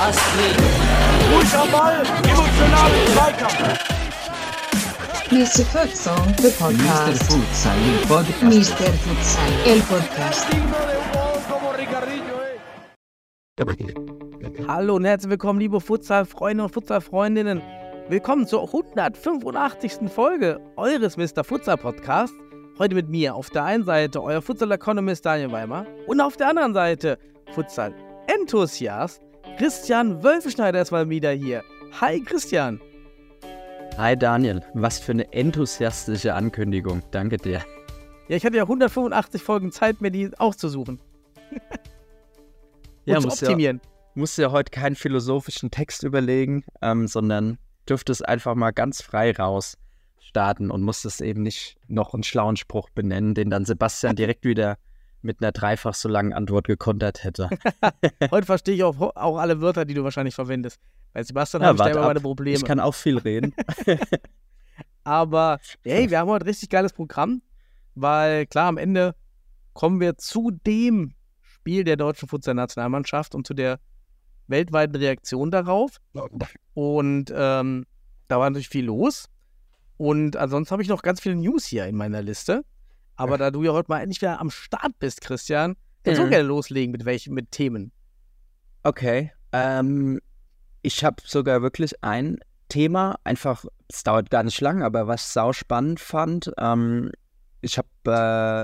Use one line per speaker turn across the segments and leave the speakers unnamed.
Astrid.
Ball, Zweikampf.
Mr. Futsal, the
Mr.
podcast.
Futsal, el podcast.
Mr. Futsal, el podcast.
Hallo und herzlich willkommen, liebe Futsal-Freunde und Futsal-Freundinnen. Willkommen zur 185. Folge eures Mr. Futsal Podcasts. Heute mit mir auf der einen Seite euer Futsal-Economist Daniel Weimer und auf der anderen Seite Futsal-Enthusiast Christian Wölfeschneider ist mal wieder hier. Hi Christian.
Hi Daniel, was für eine enthusiastische Ankündigung. Danke dir.
Ja, ich hatte ja 185 Folgen Zeit, mir die auszusuchen.
Ja,
und zu
muss ja,
optimieren.
musst ja heute keinen philosophischen Text überlegen, ähm, sondern dürftest einfach mal ganz frei raus starten und musstest eben nicht noch einen schlauen Spruch benennen, den dann Sebastian direkt wieder mit einer dreifach so langen Antwort gekontert hätte.
Heute verstehe ich auch, auch alle Wörter, die du wahrscheinlich verwendest. Bei Sebastian
Ja,
habe ich da immer meine Probleme.
Ich kann auch viel reden.
Aber hey, wir haben heute ein richtig geiles Programm, weil klar, am Ende kommen wir zu dem Spiel der deutschen Futsal-Nationalmannschaft und zu der weltweiten Reaktion darauf. Und ähm, da war natürlich viel los. Und ansonsten habe ich noch ganz viele News hier in meiner Liste. Aber da du ja heute mal endlich wieder am Start bist, Christian, kannst du
Mhm.
gerne loslegen mit welchen mit Themen.
Okay. Ähm, ich habe sogar wirklich ein Thema, einfach, es dauert gar nicht lang, aber was ich sau spannend fand. Ähm, ich habe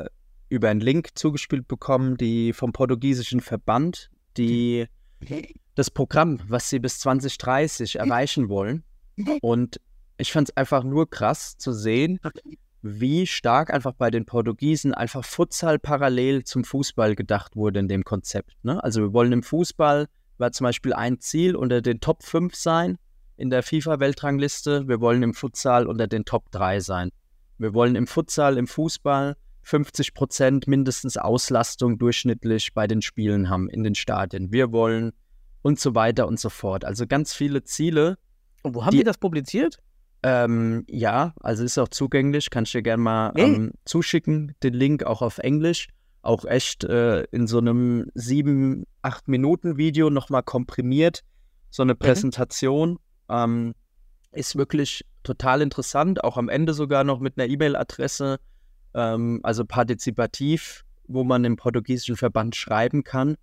äh, über einen Link zugespielt bekommen, die vom portugiesischen Verband, die das Programm, was sie bis 2030 erreichen wollen. Und ich fand es einfach nur krass zu sehen, wie stark einfach bei den Portugiesen einfach Futsal parallel zum Fußball gedacht wurde in dem Konzept. Ne? Also wir wollen im Fußball, war zum Beispiel ein Ziel, unter den Top 5 sein in der FIFA-Weltrangliste. Wir wollen im Futsal unter den Top 3 sein. Wir wollen im Futsal, im Fußball 50 Prozent mindestens Auslastung durchschnittlich bei den Spielen haben in den Stadien. Wir wollen und so weiter und so fort. Also ganz viele Ziele,
Und wo haben
Die-
die das publiziert?
ähm, ja, also ist auch zugänglich, kann ich dir gerne mal
Hey.
ähm, zuschicken, den Link auch auf Englisch. Auch echt äh, in so einem sieben, acht Minuten Video nochmal komprimiert. So eine Präsentation. Ähm, ist wirklich total interessant. Auch am Ende sogar noch mit einer E-Mail-Adresse, ähm, also partizipativ, wo man im portugiesischen Verband schreiben kann.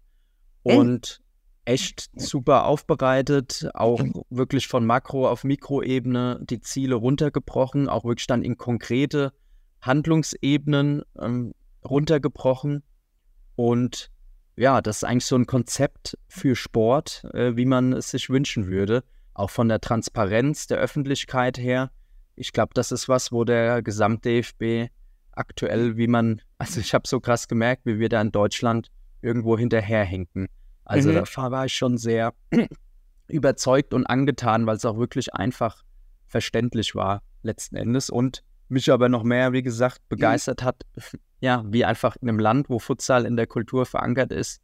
Ey.
Und echt super aufbereitet, auch wirklich von Makro- auf Mikroebene die Ziele runtergebrochen, auch wirklich dann in konkrete Handlungsebenen ähm, runtergebrochen. Und ja, das ist eigentlich so ein Konzept für Sport, äh, wie man es sich wünschen würde. Auch von der Transparenz der Öffentlichkeit her. Ich glaube, das ist was, wo der Gesamt-DFB aktuell, wie man, also ich habe so krass gemerkt, wie wir da in Deutschland irgendwo hinterherhinken. Also
Mhm.
da war ich schon sehr überzeugt und angetan, weil es auch wirklich einfach verständlich war letzten Endes und mich aber noch mehr, wie gesagt, begeistert hat, ja, wie einfach in einem Land, wo Futsal in der Kultur verankert ist,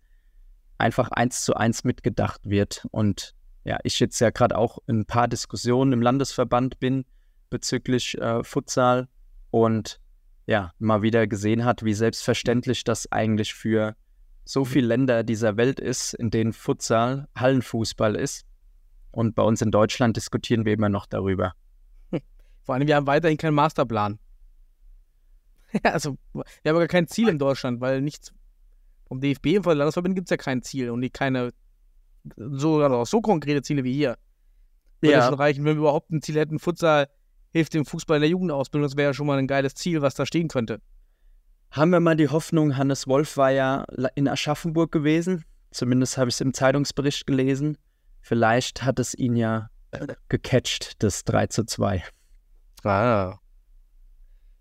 einfach eins zu eins mitgedacht wird. Und ja, ich jetzt ja gerade auch in ein paar Diskussionen im Landesverband bin bezüglich äh, Futsal und ja, mal wieder gesehen hat, wie selbstverständlich das eigentlich für so viele Länder dieser Welt ist, in denen Futsal Hallenfußball ist. Und bei uns in Deutschland diskutieren wir immer noch darüber.
Vor allem, wir haben weiterhin keinen Masterplan. Also, wir haben aber kein Ziel in Deutschland, weil nichts vom DFB und von der Landesverband gibt es ja kein Ziel und die keine so, also so konkrete Ziele wie hier. Würde
Ja.
schon reichen, wenn wir überhaupt ein Ziel hätten. Futsal hilft dem Fußball in der Jugendausbildung. Das wäre ja schon mal ein geiles Ziel, was da stehen könnte.
Haben wir mal die Hoffnung, Hannes Wolf war ja in Aschaffenburg gewesen. Zumindest habe ich es im Zeitungsbericht gelesen. Vielleicht hat es ihn ja gecatcht, das 3 zu 2.
Ah.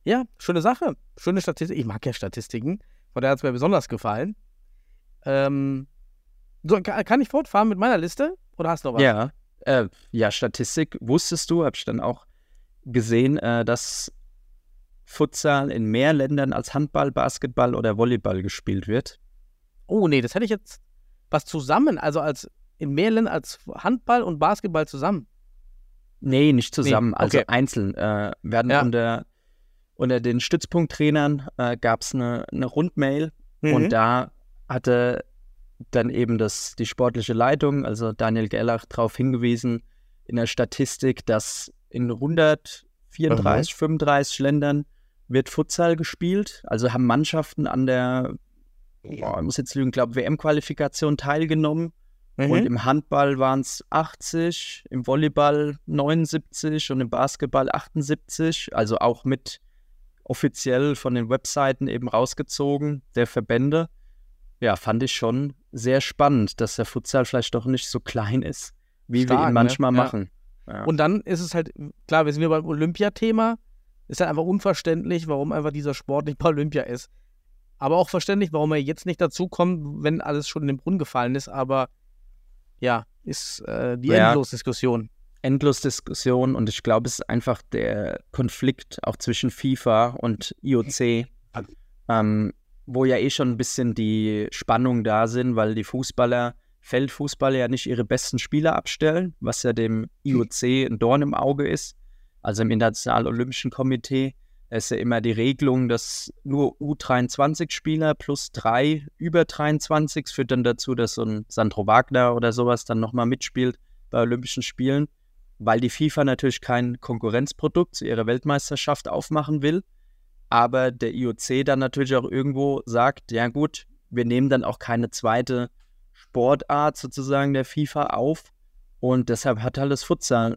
Ja, schöne Sache. Schöne Statistik. Ich mag ja Statistiken. Von daher hat es mir besonders gefallen. Ähm, so, ka- kann ich fortfahren mit meiner Liste? Oder hast du noch was?
Ja, äh, ja, Statistik wusstest du, habe ich dann auch gesehen, äh, dass Futsal in mehr Ländern als Handball, Basketball oder Volleyball gespielt wird.
Oh, nee, das hätte ich jetzt was zusammen, also als in mehr Ländern als Handball und Basketball zusammen.
Nee, nicht zusammen, also
okay.
einzeln. Äh, werden
Ja.
unter unter den Stützpunkttrainern äh, gab es eine, eine Rundmail
Mhm.
und da hatte dann eben das, die sportliche Leitung, also Daniel Gellach, darauf hingewiesen in der Statistik, dass in 134, 35 Ländern wird Futsal gespielt. Also haben Mannschaften an der, boah, ich muss jetzt lügen, glaube WM-Qualifikation teilgenommen.
Mhm.
Und im Handball waren es 80, im Volleyball 79 und im Basketball 78. Also auch mit offiziell von den Webseiten eben rausgezogen, der Verbände. Ja, fand ich schon sehr spannend, dass der Futsal vielleicht doch nicht so klein ist, wie wir
Stark,
ihn
ne?
manchmal
Ja.
machen. Ja.
Und dann ist es halt, klar, wir sind wieder beim Olympiathema. Ist halt einfach unverständlich, warum einfach dieser Sport nicht bei Olympia ist. Aber auch verständlich, warum er jetzt nicht dazukommt, wenn alles schon in den Brunnen gefallen ist. Aber ja, ist äh, die
Ja.
Endlosdiskussion.
endlos Diskussion und ich glaube, es ist einfach der Konflikt auch zwischen FIFA und IOC, ähm, wo ja eh schon ein bisschen die Spannungen da sind, weil die Fußballer, Feldfußballer ja nicht ihre besten Spieler abstellen, was ja dem IOC ein Dorn im Auge ist, also im Internationalen Olympischen Komitee. Ist ja immer die Regelung, dass nur U23-Spieler plus drei über 23 führt dann dazu, dass so ein Sandro Wagner oder sowas dann nochmal mitspielt bei Olympischen Spielen weil die FIFA natürlich kein Konkurrenzprodukt zu ihrer Weltmeisterschaft aufmachen will, aber der IOC dann natürlich auch irgendwo sagt, ja gut, wir nehmen dann auch keine zweite Sportart sozusagen der FIFA auf und deshalb hat halt das Futsal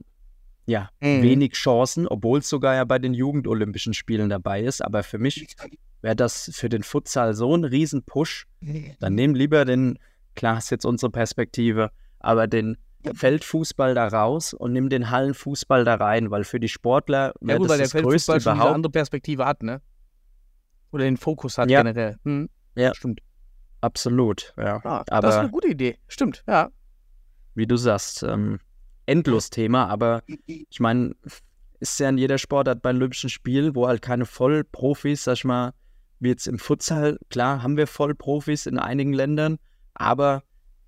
ja
Mhm.
wenig Chancen, obwohl es sogar ja bei den Jugendolympischen Spielen dabei ist, aber für mich wäre das für den Futsal so ein Riesen-Push, dann nehmen lieber den, klar ist jetzt unsere Perspektive, aber den Feldfußball da raus und nimm den Hallenfußball da rein, weil für die Sportler
Ja
wäre
gut,
das
weil der
das Größte
Feldfußball schon eine
überhaupt.
andere Perspektive hat, ne? Oder den Fokus hat
Ja.
generell. Hm.
Ja.
Stimmt.
Absolut, ja.
Ah, das ist
aber
eine gute Idee. Stimmt, ja.
wie du sagst, ähm, endlos Thema, aber ich meine, ist ja in jeder Sportart bei Olympischen Spielen, wo halt keine Vollprofis, sag ich mal, wie jetzt im Futsal, klar haben wir Vollprofis in einigen Ländern, aber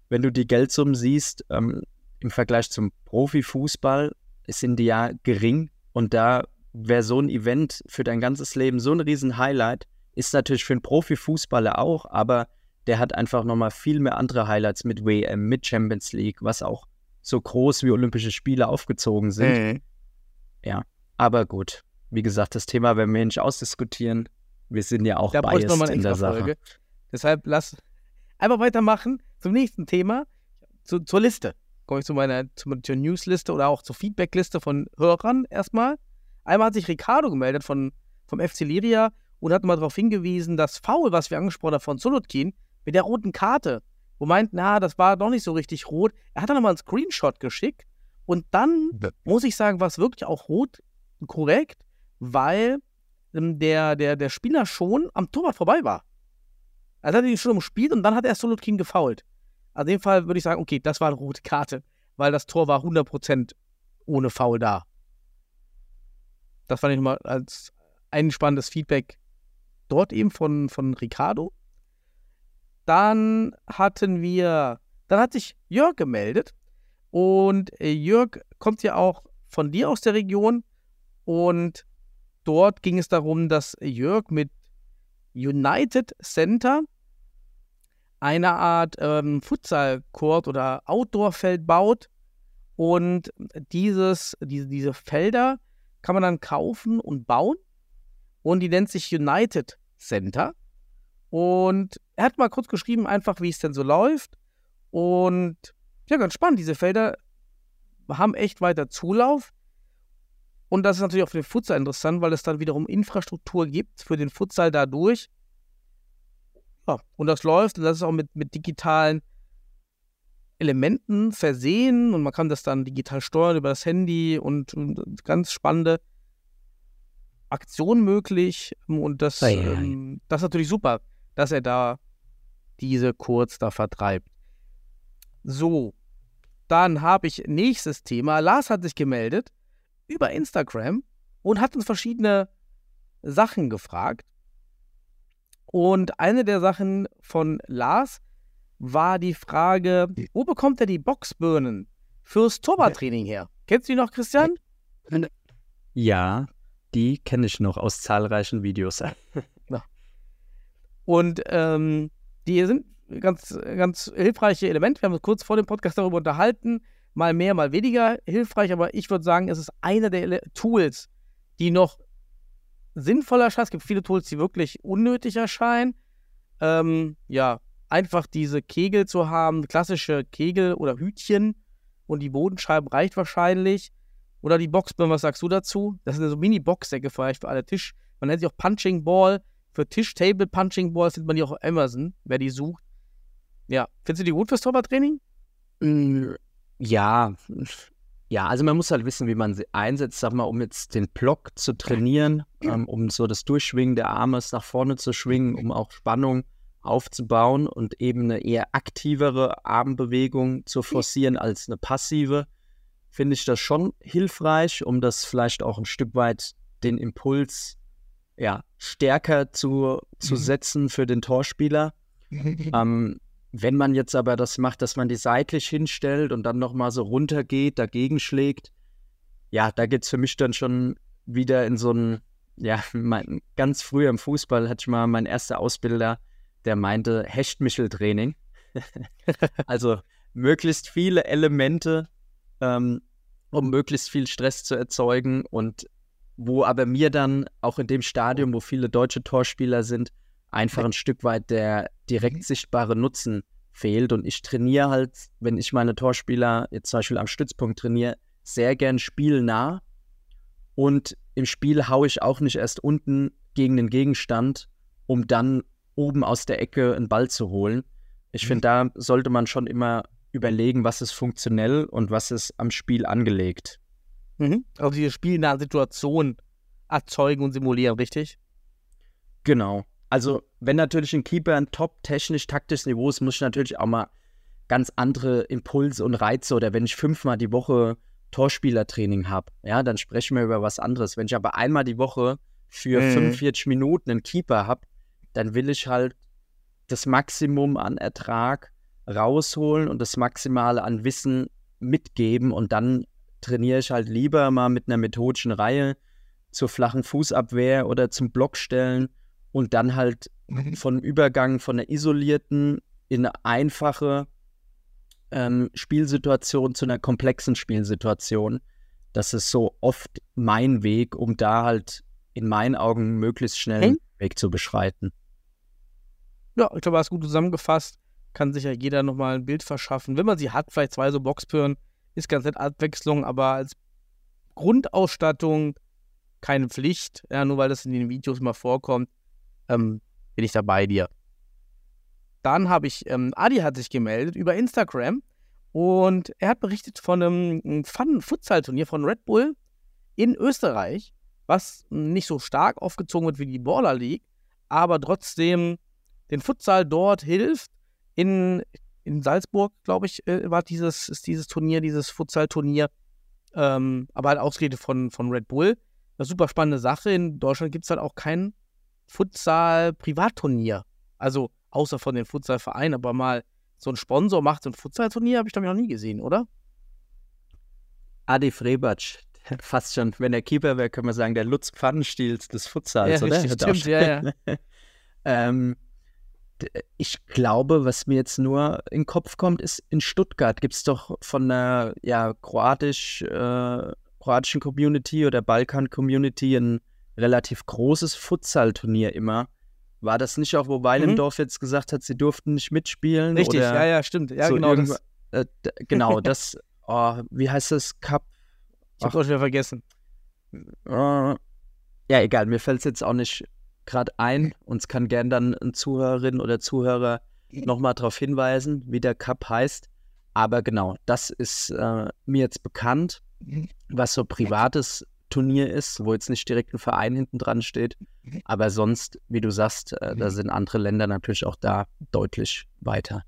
wenn du die Geldsummen siehst, ähm, im Vergleich zum Profifußball, sind die ja gering und da wäre so ein Event für dein ganzes Leben so ein riesen Highlight, ist natürlich für einen Profifußballer auch, aber der hat einfach nochmal viel mehr andere Highlights mit WM, mit Champions League, was auch so groß wie Olympische Spiele aufgezogen sind.
Mhm.
Aber gut, wie gesagt, das Thema werden wir nicht ausdiskutieren. Wir sind ja auch
Da
biased
nochmal eine
in der Sache.
Deshalb lass einfach weitermachen zum nächsten Thema, zu, zur Liste. Komme ich zu meiner zu, zur Newsliste oder auch zur Feedbackliste von Hörern erstmal. Einmal hat sich Ricardo gemeldet von, vom FC Liria und hat mal darauf hingewiesen, das Foul, was wir angesprochen haben von Solotkin, mit der roten Karte, wo meint, na, das war doch nicht so richtig rot. Er hat dann nochmal einen Screenshot geschickt und dann muss ich sagen, war es wirklich auch rot korrekt, weil ähm, der, der, der Spieler schon am Torwart vorbei war. Also hat er ihn schon umspielt und dann hat er Solotkin gefoult. Also in dem Fall würde ich sagen, okay, das war eine rote Karte, weil das Tor war 100% ohne Foul da. Das fand ich nochmal als ein spannendes Feedback dort eben von, von Ricardo. Dann hatten wir, dann hat sich Jörg gemeldet und äh, Jörg kommt ja auch von dir aus der Region und dort ging es darum, dass Jörg mit United Center eine Art ähm, Futsal-Court oder Outdoor-Feld baut. Und dieses, diese, diese Felder kann man dann kaufen und bauen. Und die nennt sich United Center. Und er hat mal kurz geschrieben, einfach wie es denn so läuft. Und ja, ganz spannend. Diese Felder haben echt weiter Zulauf. Und das ist natürlich auch für den Futsal interessant, weil es dann wiederum Infrastruktur gibt für den Futsal dadurch. Ja, und das läuft und das ist auch mit, mit digitalen Elementen versehen und man kann das dann digital steuern über das Handy und, und ganz spannende Aktionen möglich. Und das, ähm, das ist natürlich super, dass er da diese kurz da vertreibt. So, dann habe ich nächstes Thema. Lars hat sich gemeldet über Instagram und hat uns verschiedene Sachen gefragt. Und eine der Sachen von Lars war die Frage, wo bekommt er die Boxbirnen fürs Torwarttraining her? Kennst du die noch, Christian?
Ja, die kenne ich noch aus zahlreichen Videos.
Und ähm, die sind ganz, ganz hilfreiche Elemente. Wir haben uns kurz vor dem Podcast darüber unterhalten. Mal mehr, mal weniger hilfreich, aber ich würde sagen, es ist einer der Tools, die noch sinnvoller erscheinen. Es gibt viele Tools, die wirklich unnötig erscheinen. Ähm, ja, einfach diese Kegel zu haben, klassische Kegel oder Hütchen und die Bodenscheibe reicht wahrscheinlich. Oder die Boxbirne, was sagst du dazu? Das sind so Mini-Boxsäcke vielleicht für alle Tisch. Man nennt sie auch Punching Ball. Für Tisch-Table Punching Balls findet man die auch auf Amazon, wer die sucht. Ja, findest du die gut fürs Torwarttraining?
Mm, Ja, ja, also man muss halt wissen, wie man sie einsetzt, sag mal, um jetzt den Block zu trainieren, ähm, um so das Durchschwingen der Arme nach vorne zu schwingen, um auch Spannung aufzubauen und eben eine eher aktivere Armbewegung zu forcieren als eine passive, finde ich das schon hilfreich, um das vielleicht auch ein Stück weit den Impuls ja, stärker zu, zu setzen für den Torspieler. Ähm, wenn man jetzt aber das macht, dass man die seitlich hinstellt und dann nochmal so runtergeht, dagegen schlägt, ja, da geht es für mich dann schon wieder in so ein, ja, mein, ganz früh im Fußball hatte ich mal meinen erster Ausbilder, der meinte Hechtmichel-Training. also möglichst viele Elemente, ähm, um möglichst viel Stress zu erzeugen und wo aber mir dann auch in dem Stadium, wo viele deutsche Torspieler sind, einfach ein Stück weit der direkt sichtbare Nutzen fehlt. Und ich trainiere halt, wenn ich meine Torspieler jetzt zum Beispiel am Stützpunkt trainiere, sehr gern spielnah. Und im Spiel haue ich auch nicht erst unten gegen den Gegenstand, um dann oben aus der Ecke einen Ball zu holen. Ich finde, da sollte man schon immer überlegen, was ist funktionell und was ist am Spiel angelegt.
Mhm. Also diese spielnahe Situation erzeugen und simulieren, richtig?
Genau. Also, wenn natürlich ein Keeper ein top technisch taktisches Niveau ist, muss ich natürlich auch mal ganz andere Impulse und Reize oder wenn ich fünfmal die Woche Torspielertraining habe, ja, dann sprechen wir über was anderes. Wenn ich aber einmal die Woche für
Mhm.
45 Minuten einen Keeper habe, dann will ich halt das Maximum an Ertrag rausholen und das Maximale an Wissen mitgeben und dann trainiere ich halt lieber mal mit einer methodischen Reihe zur flachen Fußabwehr oder zum Blockstellen und dann halt von Übergang von einer isolierten in eine einfache ähm, Spielsituation zu einer komplexen Spielsituation. Das ist so oft mein Weg, um da halt in meinen Augen möglichst schnell einen Weg zu beschreiten.
Ja, ich glaube, du hast gut zusammengefasst. Kann sich ja jeder nochmal ein Bild verschaffen. Wenn man sie hat, vielleicht zwei so Boxpören, ist ganz nett Abwechslung, aber als Grundausstattung keine Pflicht. Ja, nur weil das in den Videos mal vorkommt, ähm, bin ich da bei dir. Dann habe ich, ähm, Adi hat sich gemeldet über Instagram und er hat berichtet von einem Fun-Futsal-Turnier von Red Bull in Österreich, was nicht so stark aufgezogen wird wie die Baller League, aber trotzdem den Futsal dort hilft. In, in Salzburg, glaube ich, äh, war dieses, ist dieses Turnier, dieses Futsal-Turnier, ähm, aber halt ausgeredet von, von Red Bull. Eine super spannende Sache. In Deutschland gibt es halt auch kein Futsal-Privatturnier. Also außer von den Futsal-Vereinen, aber mal so ein Sponsor macht so ein Futsal-Turnier, habe ich glaube ich noch nie gesehen, oder?
Adi Frebatsch, fast schon, wenn er Keeper wäre, können wir sagen, der Lutz Pfannenstiels des Futsals,
ja,
oder?
stimmt, ja, ja.
Ähm, ich glaube, was mir jetzt nur in den Kopf kommt, ist, in Stuttgart gibt es doch von der ja, kroatisch, äh, kroatischen Community oder Balkan-Community ein relativ großes Futsal-Turnier immer. War das nicht auch, wo Weilendorf jetzt gesagt hat, sie durften nicht mitspielen?
Mhm. Richtig,
oder
ja, ja, stimmt. Ja,
so
genau. Das,
äh, genau, das, oh, wie heißt das? Cup?
ich habe auch wieder vergessen.
Ja, egal, mir fällt es jetzt auch nicht gerade ein. Uns kann gern dann ein Zuhörerin oder Zuhörer nochmal darauf hinweisen, wie der Cup heißt. Aber genau, das ist äh, mir jetzt bekannt, was so privates Turnier ist, wo jetzt nicht direkt ein Verein hinten dran steht. Aber sonst, wie du sagst, äh, da sind andere Länder natürlich auch da deutlich weiter.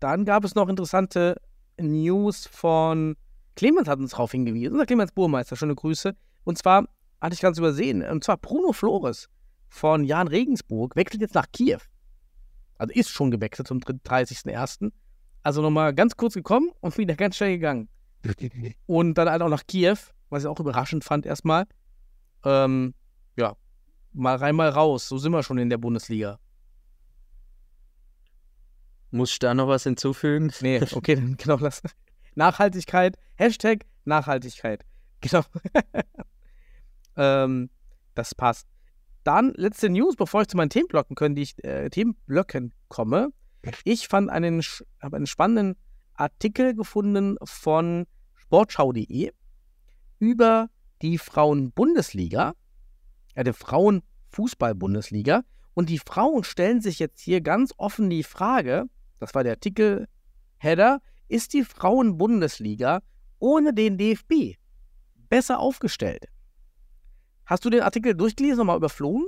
Dann gab es noch interessante News von Clemens hat uns darauf hingewiesen, unser Clemens Burmeister, schöne Grüße. Und zwar hatte ich ganz übersehen, und zwar Bruno Flores von Jan Regensburg wechselt jetzt nach Kiew. Also ist schon gewechselt zum 30.01. Also nochmal ganz kurz gekommen und wieder ganz schnell gegangen. Und dann halt auch nach Kiew. was ich auch überraschend fand erstmal. Ähm, ja, mal rein, mal raus. So sind wir schon in der Bundesliga.
Muss ich da noch was hinzufügen?
Nee, okay, dann genau das. Nachhaltigkeit, Hashtag Nachhaltigkeit. Genau. ähm, das passt. Dann letzte News, bevor ich zu meinen Themenblöcken, können, die ich, äh, Themenblöcken komme. Ich fand einen, habe einen spannenden Artikel gefunden von sportschau.de über die Frauen-Bundesliga, ja, die Frauen-Fußball-Bundesliga. Und die Frauen stellen sich jetzt hier ganz offen die Frage, das war der Artikel-Header, ist die Frauen-Bundesliga ohne den DFB besser aufgestellt? Hast du den Artikel durchgelesen und mal überflogen?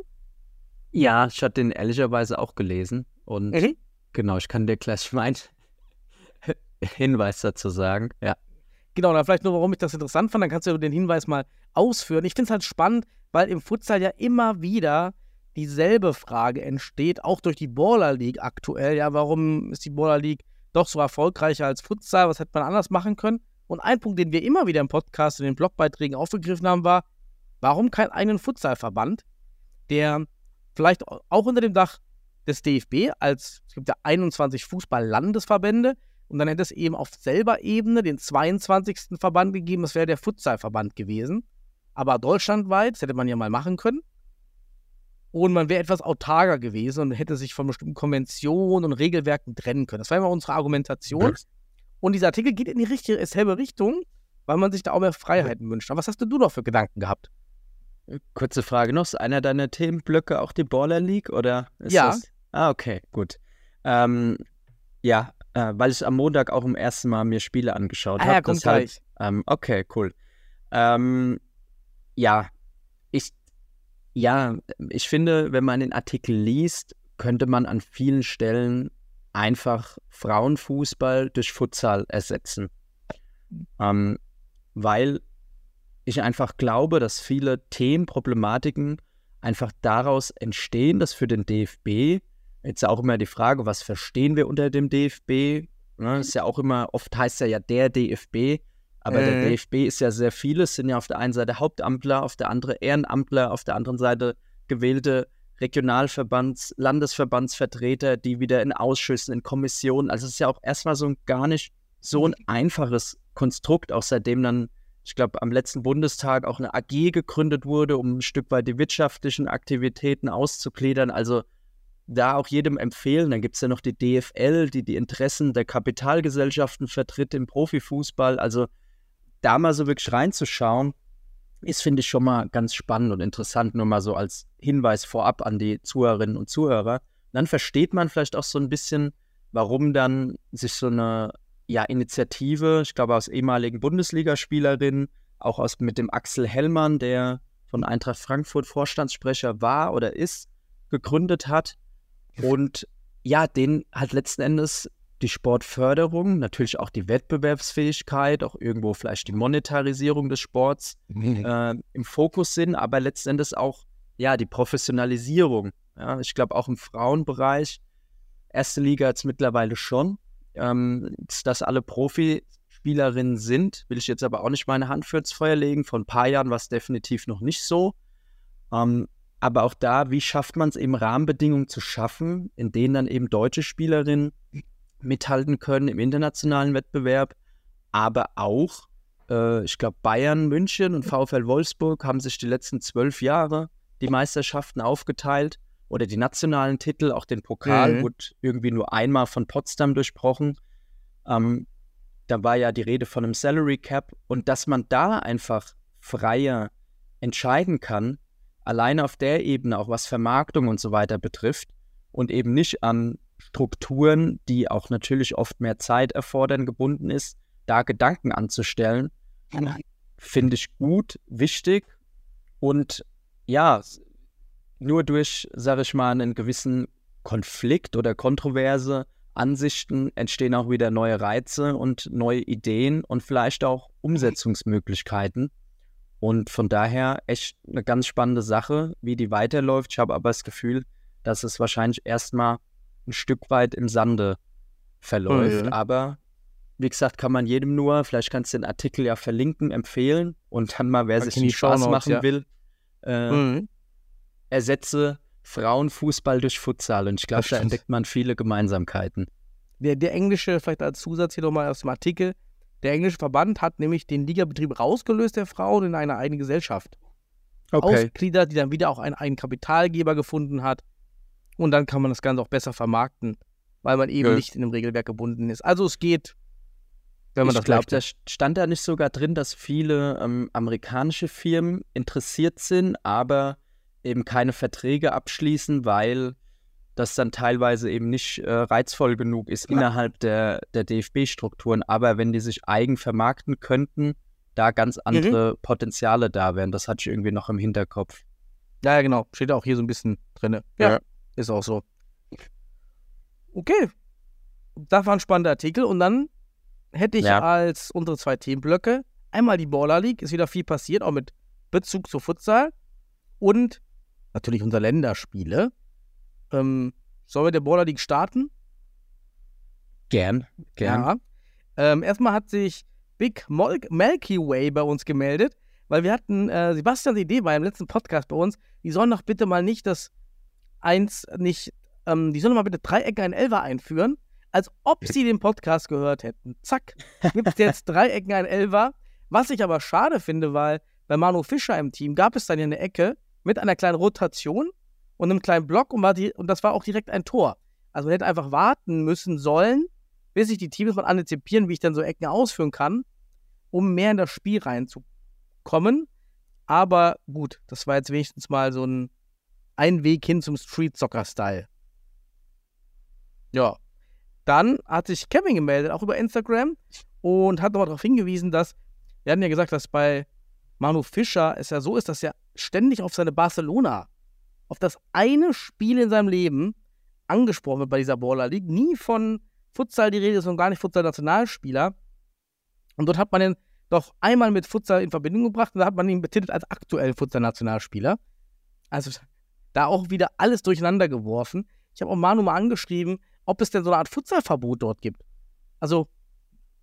Ja, ich hatte den ehrlicherweise auch gelesen. Und
Mhm.
genau, ich kann dir gleich meinen Hinweis dazu sagen. Ja.
Genau, dann vielleicht nur, warum ich das interessant fand, dann kannst du den Hinweis mal ausführen. Ich finde es halt spannend, weil im Futsal ja immer wieder dieselbe Frage entsteht, auch durch die Baller League aktuell. Ja, warum ist die Baller League doch so erfolgreicher als Futsal? Was hätte man anders machen können? Und ein Punkt, den wir immer wieder im Podcast und in den Blogbeiträgen aufgegriffen haben, war, warum keinen eigenen Futsalverband, der vielleicht auch unter dem Dach des DFB als, es gibt ja 21 Fußball-Landesverbände, und dann hätte es eben auf selber Ebene den 22. Verband gegeben, das wäre der Futsalverband gewesen. Aber deutschlandweit, das hätte man ja mal machen können. Und man wäre etwas autarker gewesen und hätte sich von bestimmten Konventionen und Regelwerken trennen können. Das war immer unsere Argumentation. Und dieser Artikel geht in die richtige, selbe Richtung, weil man sich da auch mehr Freiheiten wünscht. Aber was hast denn du noch für Gedanken gehabt?
Kurze Frage noch. Ist einer deiner Themenblöcke auch die Baller League? Oder
Ja.
Das? Ah, okay, gut. Ähm, ja, äh, weil ich am Montag auch im ersten Mal mir Spiele angeschaut
Ah
habe.
ja, kommt gleich.
Ähm, okay, cool. Ähm, ja, ich, ja, ich finde, wenn man den Artikel liest, könnte man an vielen Stellen einfach Frauenfußball durch Futsal ersetzen. Ähm, weil ich einfach glaube, dass viele Themen, Problematiken einfach daraus entstehen, dass für den DFB, jetzt auch immer die Frage, was verstehen wir unter dem DFB? Ne, ist ja auch immer, oft heißt er ja der DFB, aber der
Mhm.
DFB ist ja sehr vieles, sind ja auf der einen Seite Hauptamtler, auf der anderen Ehrenamtler, auf der anderen Seite gewählte Regionalverbands-, Landesverbandsvertreter, die wieder in Ausschüssen, in Kommissionen, also es ist ja auch erstmal so ein gar nicht so ein einfaches Konstrukt, auch seitdem dann, ich glaube, am letzten Bundestag auch eine AG gegründet wurde, um ein Stück weit die wirtschaftlichen Aktivitäten auszugliedern. Also da auch jedem empfehlen. Dann gibt es ja noch die DFL, die die Interessen der Kapitalgesellschaften vertritt im Profifußball. Also da mal so wirklich reinzuschauen, ist, finde ich, schon mal ganz spannend und interessant, nur mal so als Hinweis vorab an die Zuhörerinnen und Zuhörer. Dann versteht man vielleicht auch so ein bisschen, warum dann sich so eine ja, Initiative, ich glaube aus ehemaligen Bundesligaspielerinnen, auch aus mit dem Axel Hellmann, der von Eintracht Frankfurt Vorstandssprecher war oder ist, gegründet hat. Und ja, den hat letzten Endes die Sportförderung, natürlich auch die Wettbewerbsfähigkeit, auch irgendwo vielleicht die Monetarisierung des Sports äh, im Fokus sind, aber letzten Endes auch ja die Professionalisierung. Ja, ich glaube auch im Frauenbereich, erste Liga jetzt mittlerweile schon, ähm, dass alle Profispielerinnen sind, will ich jetzt aber auch nicht meine Hand für ins Feuer legen. Vor ein paar Jahren war es definitiv noch nicht so. Ähm, aber auch da, wie schafft man es eben Rahmenbedingungen zu schaffen, in denen dann eben deutsche Spielerinnen mithalten können im internationalen Wettbewerb, aber auch, äh, ich glaube, Bayern, München und VfL Wolfsburg haben sich die letzten zwölf Jahre die Meisterschaften aufgeteilt oder die nationalen Titel, auch den Pokal,
Mhm.
wurde irgendwie nur einmal von Potsdam durchbrochen. Ähm, da war ja die Rede von einem Salary Cap und dass man da einfach freier entscheiden kann, alleine auf der Ebene, auch was Vermarktung und so weiter betrifft und eben nicht an Strukturen, die auch natürlich oft mehr Zeit erfordern, gebunden ist, da Gedanken anzustellen, finde ich gut, wichtig und ja, nur durch, sage ich mal, einen gewissen Konflikt oder kontroverse Ansichten entstehen auch wieder neue Reize und neue Ideen und vielleicht auch Umsetzungsmöglichkeiten. Und von daher echt eine ganz spannende Sache, wie die weiterläuft. Ich habe aber das Gefühl, dass es wahrscheinlich erstmal ein Stück weit im Sande verläuft.
Mhm.
Aber wie gesagt, kann man jedem nur, vielleicht kannst du den Artikel ja verlinken, empfehlen und dann mal, wer
Pack
sich den Spaß machen
ja.
will, äh,
Mhm.
Ersetze Frauenfußball durch Futsal. Und ich glaube, da entdeckt man viele Gemeinsamkeiten.
Der, der englische, vielleicht als Zusatz hier nochmal aus dem Artikel, der englische Verband hat nämlich den Ligabetrieb rausgelöst der Frauen in eine eigene Gesellschaft. Ausgliedert, die dann wieder auch einen, einen Kapitalgeber gefunden hat. Und dann kann man das Ganze auch besser vermarkten, weil man eben
Ja.
nicht in dem Regelwerk gebunden ist. Also es geht, wenn man
ich
das
glaube,
möchte.
da stand da nicht sogar drin, dass viele ähm, amerikanische Firmen interessiert sind, aber eben keine Verträge abschließen, weil das dann teilweise eben nicht äh, reizvoll genug ist innerhalb der, der DFB-Strukturen. Aber wenn die sich eigen vermarkten könnten, da ganz andere Potenziale da wären. Das hatte ich irgendwie noch im Hinterkopf.
Ja, ja, genau. Steht auch hier so ein bisschen drin. Ja,
Ja.
ist auch so. Okay. Das war ein spannender Artikel. Und dann hätte ich
Ja.
als unsere zwei Themenblöcke einmal die Baller League. Ist wieder viel passiert, auch mit Bezug zu Futsal. Und natürlich unsere Länderspiele. Ähm, sollen wir der Baller League starten?
Gern, gern.
Ja. Ähm, erstmal hat sich Big Mol Milky Way bei uns gemeldet, weil wir hatten, äh, Sebastians Idee war im letzten Podcast bei uns, die sollen doch bitte mal nicht das eins, nicht, ähm, die sollen mal bitte Dreiecke ein Elfer einführen, als ob sie den Podcast gehört hätten. Zack, gibt es jetzt Dreiecken ein Elfer. Was ich aber schade finde, weil bei Manu Fischer im Team gab es dann hier eine Ecke mit einer kleinen Rotation und einem kleinen Block und, war die, und das war auch direkt ein Tor. Also man hätte einfach warten müssen sollen, bis sich die Teams mal antizipieren, wie ich dann so Ecken ausführen kann, um mehr in das Spiel reinzukommen. Aber gut, das war jetzt wenigstens mal so ein, ein Weg hin zum Street-Soccer-Style. Ja. Dann hat sich Kevin gemeldet, auch über Instagram, und hat nochmal darauf hingewiesen, dass, wir hatten ja gesagt, dass bei Manu Fischer es ja so ist, dass er ständig auf seine Barcelona, auf das eine Spiel in seinem Leben angesprochen wird bei dieser Baller League. Nie von Futsal die Rede ist und gar nicht Futsal-Nationalspieler. Und dort hat man ihn doch einmal mit Futsal in Verbindung gebracht und da hat man ihn betitelt als aktuellen Futsal-Nationalspieler. Also da auch wieder alles durcheinander geworfen. Ich habe auch Manu mal angeschrieben, ob es denn so eine Art Futsalverbot dort gibt. Also,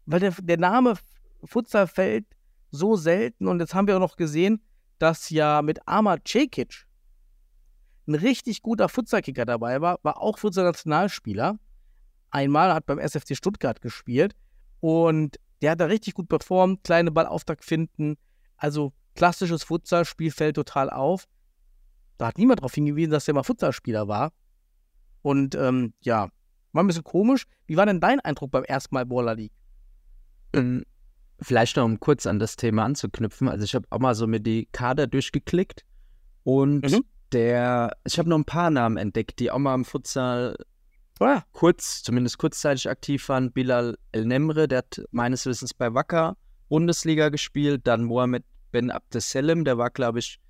weil der, der Name Futsal fällt so selten und jetzt haben wir auch noch gesehen, dass ja mit Amar Cekic ein richtig guter Futsalkicker dabei war, war auch Futsal-Nationalspieler. Einmal hat beim SFC Stuttgart gespielt und der hat da richtig gut performt, kleine Ballauftakt finden, also klassisches Futsal-Spiel fällt total auf. Da hat niemand darauf hingewiesen, dass der mal Futsalspieler war. Und ähm, ja, war ein bisschen komisch. Wie war denn dein Eindruck beim ersten Mal Baller League?
Ähm, Vielleicht noch, um kurz an das Thema anzuknüpfen. Also ich habe auch mal so mir die Kader durchgeklickt und
Mhm.
der, ich habe noch ein paar Namen entdeckt, die auch mal im Futsal
Oh ja,
kurz, zumindest kurzzeitig aktiv waren. Bilal El Nemre, der hat meines Wissens bei Wacker Bundesliga gespielt. Dann Mohamed Ben Abdeselim, der war, glaube ich,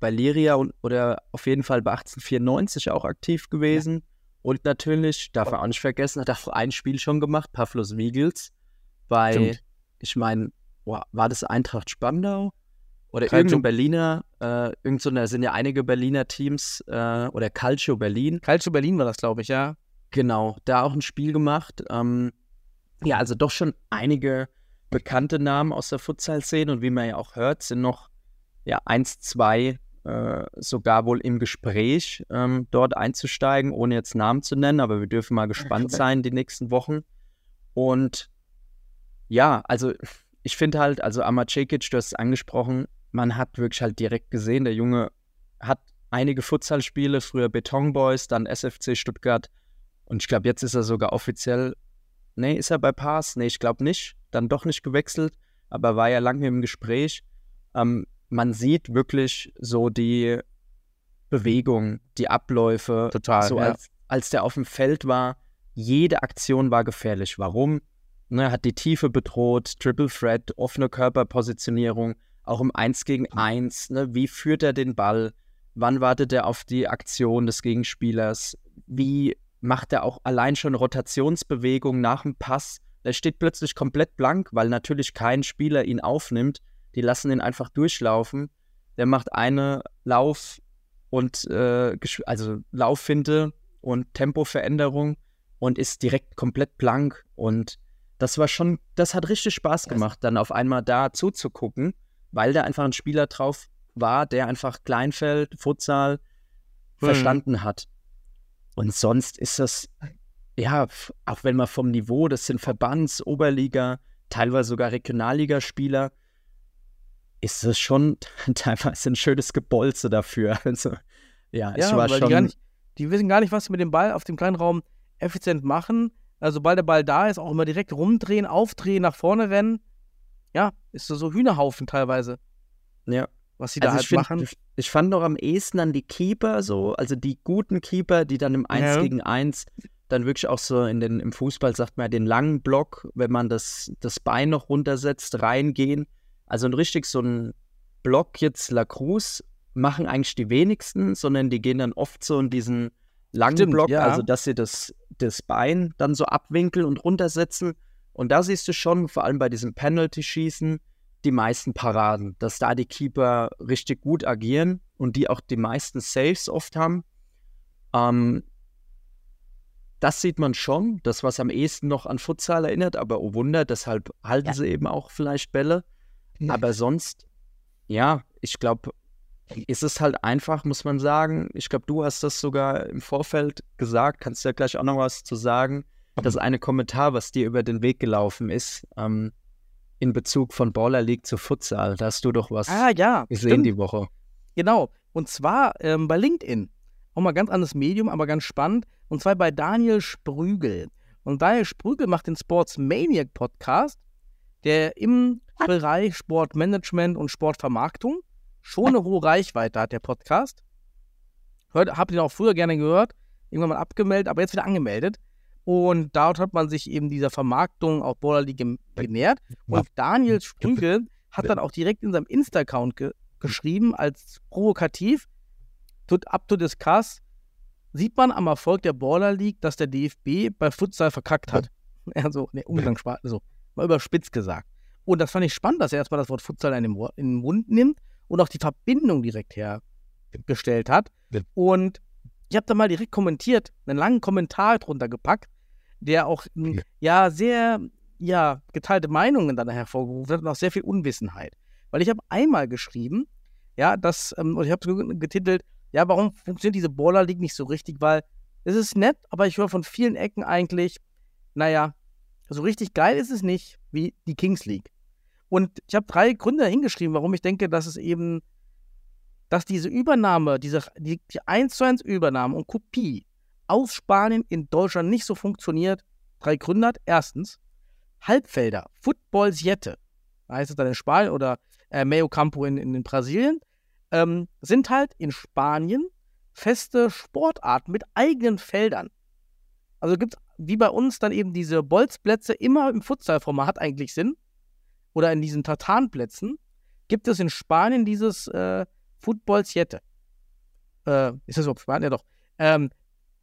bei Liria und, oder auf jeden Fall bei 1894 auch aktiv gewesen. Und natürlich, darf man auch nicht vergessen, hat auch ein Spiel schon gemacht, Pavlos Wiegels. Bei,
Stimmt.
Ich meine, war das Eintracht Spandau? Oder
Calcio.
irgendein Berliner, äh, irgend so, eine- sind ja einige Berliner Teams, äh, oder Calcio Berlin.
Calcio Berlin war das, glaube ich, ja.
Genau, da auch ein Spiel gemacht. Ähm, ja, also doch schon einige bekannte Namen aus der Futsal-Szene und wie man ja auch hört, sind noch ja eins, zwei äh, sogar wohl im Gespräch, ähm, dort einzusteigen, ohne jetzt Namen zu nennen, aber wir dürfen mal gespannt sein die nächsten Wochen. Und ja, also ich finde halt, also Amacekic, du hast es angesprochen, man hat wirklich halt direkt gesehen, der Junge hat einige Futsalspiele, früher Beton Boys, dann SFC Stuttgart und ich glaube, jetzt ist er sogar offiziell, nee, ist er bei Pass? Nee, ich glaube nicht, dann doch nicht gewechselt, aber war ja lange im Gespräch. Ähm, man sieht wirklich so die Bewegung, die Abläufe,
Total,
so
ja.
als, als der auf dem Feld war, jede Aktion war gefährlich. Warum? Ne, hat die Tiefe bedroht, Triple Threat, offene Körperpositionierung, auch im 1 gegen 1. Ne, wie führt er den Ball? Wann wartet er auf die Aktion des Gegenspielers? Wie macht er auch allein schon Rotationsbewegungen nach dem Pass? Der steht plötzlich komplett blank, weil natürlich kein Spieler ihn aufnimmt. Die lassen ihn einfach durchlaufen. Der macht eine Lauf- und äh, also Lauffinte und Tempoveränderung und ist direkt komplett blank. Und das war schon, das hat richtig Spaß gemacht, dann auf einmal da zuzugucken, weil da einfach ein Spieler drauf war, der einfach Kleinfeld, Futsal
Mhm.
verstanden hat. Und sonst ist das, ja, auch wenn man vom Niveau, das sind Verbands-, Oberliga, teilweise sogar Regionalligaspieler, ist das schon teilweise ein schönes Gebolze dafür. Also, ja, ich
Ja,
war
weil
schon.
die, nicht, die wissen gar nicht, was sie mit dem Ball auf dem kleinen Raum effizient machen. Also, sobald der Ball da ist, auch immer direkt rumdrehen, aufdrehen, nach vorne rennen. Ja, ist so, so Hühnerhaufen teilweise,
ja.
was sie da
Also
halt
ich, find,
machen.
ich, fand noch am ehesten an die Keeper so, also die guten Keeper, die dann im 1
Ja.
gegen 1 dann wirklich auch so in den, im Fußball sagt man ja den langen Block, wenn man das, das Bein noch runtersetzt, reingehen. Also ein richtig so ein Block jetzt La Cruz machen eigentlich die wenigsten, sondern die gehen dann oft so in diesen langen
Stimmt,
Block,
ja.
also dass sie das, das Bein dann so abwinkeln und runtersetzen. Und da siehst du schon, vor allem bei diesem Penalty-Schießen, die meisten Paraden, dass da die Keeper richtig gut agieren und die auch die meisten Saves oft haben. Ähm, das sieht man schon, das, was am ehesten noch an Futsal erinnert, aber oh Wunder, deshalb halten sie eben auch vielleicht Bälle. Aber sonst, ja, ich glaube, ist es halt einfach, muss man sagen. Ich glaube, du hast das sogar im Vorfeld gesagt, kannst ja gleich auch noch was zu sagen. Das eine Kommentar, was dir über den Weg gelaufen ist, ähm, in Bezug von Baller League zu Futsal. Da hast du doch was
Ah, ja,
gesehen
stimmt.
die Woche.
Genau. Und zwar ähm, bei LinkedIn. Auch mal ganz anderes Medium, aber ganz spannend. Und zwar bei Daniel Sprügel. Und Daniel Sprügel macht den Sports Maniac Podcast, der im Bereich Sportmanagement und Sportvermarktung schon eine hohe Reichweite hat, der Podcast. Hört, hab ihn auch früher gerne gehört, irgendwann mal abgemeldet, aber jetzt wieder angemeldet. Und dort hat man sich eben dieser Vermarktung auf Baller League genähert. Und Daniel Sprügel hat dann auch direkt in seinem Insta-Account ge geschrieben, als provokativ, tut up to discuss, sieht man am Erfolg der Baller League, dass der DFB bei Futsal verkackt hat. Also, ne, Umgangssprache, so, mal überspitzt gesagt. Und das fand ich spannend, dass er erstmal das Wort Futsal in den Mund nimmt und auch die Verbindung direkt hergestellt hat. Und ich habe da mal direkt kommentiert, einen langen Kommentar drunter gepackt, der auch m, ja sehr ja, geteilte Meinungen dann hervorgerufen hat und auch sehr viel Unwissenheit. Weil ich habe einmal geschrieben, ja, das, ähm, und ich habe es getitelt, ja, warum funktioniert diese Baller League nicht so richtig? Weil es ist nett, aber ich höre von vielen Ecken eigentlich, naja, so richtig geil ist es nicht wie die Kings League. Und ich habe drei Gründe hingeschrieben, warum ich denke, dass es eben, dass diese Übernahme, diese die, die 1 zu 1 Übernahme und Kopie aus Spanien in Deutschland nicht so funktioniert. Drei Gründe hat. Erstens, Halbfelder, Football Siete, heißt es dann in Spanien oder äh, Meio Campo in, in, in Brasilien, ähm, sind halt in Spanien feste Sportarten mit eigenen Feldern. Also gibt es wie bei uns dann eben diese Bolzplätze immer im Futsalformat eigentlich sind oder in diesen Tartanplätzen, gibt es in Spanien dieses äh, Football Siete. Äh, ist das überhaupt Spanien? Ja doch. Ähm,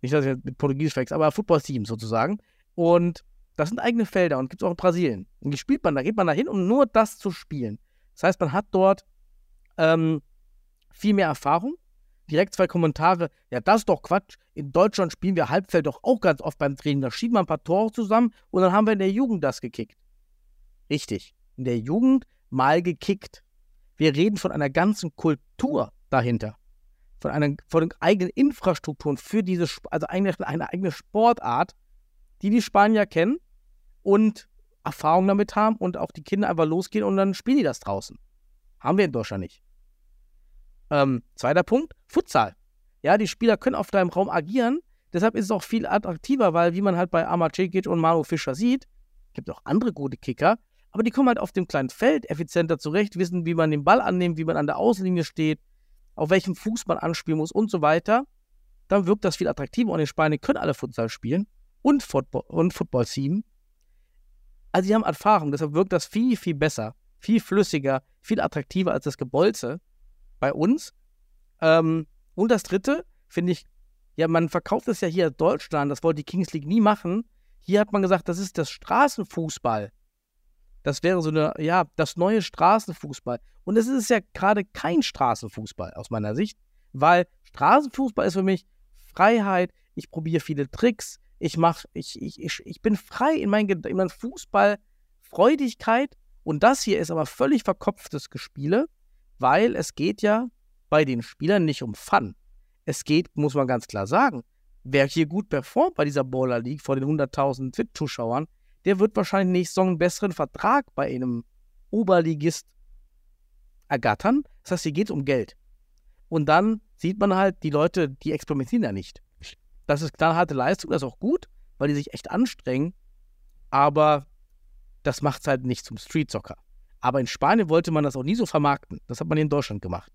nicht, dass ich jetzt mit Portugiesisch verwechsel, aber Football Team sozusagen. Und das sind eigene Felder und gibt es auch in Brasilien. Und die spielt man, da geht man da hin, um nur das zu spielen. Das heißt, man hat dort ähm, viel mehr Erfahrung. Direkt zwei Kommentare. Ja, das ist doch Quatsch. In Deutschland spielen wir Halbfeld doch auch ganz oft beim Training. Da schieben wir ein paar Tore zusammen und dann haben wir in der Jugend das gekickt. Richtig. In der Jugend mal gekickt. Wir reden von einer ganzen Kultur dahinter. Von einer von eigenen Infrastrukturen für diese, also eigentlich eine eigene Sportart, die die Spanier kennen und Erfahrung damit haben und auch die Kinder einfach losgehen und dann spielen die das draußen. Haben wir in Deutschland nicht. Ähm, zweiter Punkt, Futsal. Ja, die Spieler können auf deinem Raum agieren, deshalb ist es auch viel attraktiver, weil wie man halt bei Amar Cekic und Manu Fischer sieht, gibt auch andere gute Kicker, aber die kommen halt auf dem kleinen Feld effizienter zurecht, wissen, wie man den Ball annimmt, wie man an der Außenlinie steht, auf welchem Fuß man anspielen muss und so weiter. Dann wirkt das viel attraktiver und in Spanien können alle Futsal spielen und Football, und Football Team. Also, die haben Erfahrung, deshalb wirkt das viel, viel besser, viel flüssiger, viel attraktiver als das Gebolze bei uns. Ähm, und das dritte, finde ich, ja, man verkauft es ja hier Deutschland, das wollte die Kings League nie machen. Hier hat man gesagt, das ist das Straßenfußball. Das wäre so eine, ja, das neue Straßenfußball. Und es ist ja gerade kein Straßenfußball aus meiner Sicht, weil Straßenfußball ist für mich Freiheit. Ich probiere viele Tricks. Ich mach, ich, ich, ich, ich bin frei in meinen in meinen Fußballfreudigkeit und das hier ist aber völlig verkopftes Gespiele, weil es geht ja bei den Spielern nicht um Fun. Es geht, muss man ganz klar sagen, wer hier gut performt bei dieser Baller League vor den 100.000 Twitch-Zuschauern, der wird wahrscheinlich nächste Saison einen besseren Vertrag bei einem Oberligist ergattern. Das heißt, hier geht es um Geld. Und dann sieht man halt, die Leute, die experimentieren ja nicht. Das ist knallharte Leistung, das ist auch gut, weil die sich echt anstrengen. Aber das macht es halt nicht zum Street-Soccer. Aber in Spanien wollte man das auch nie so vermarkten. Das hat man in Deutschland gemacht.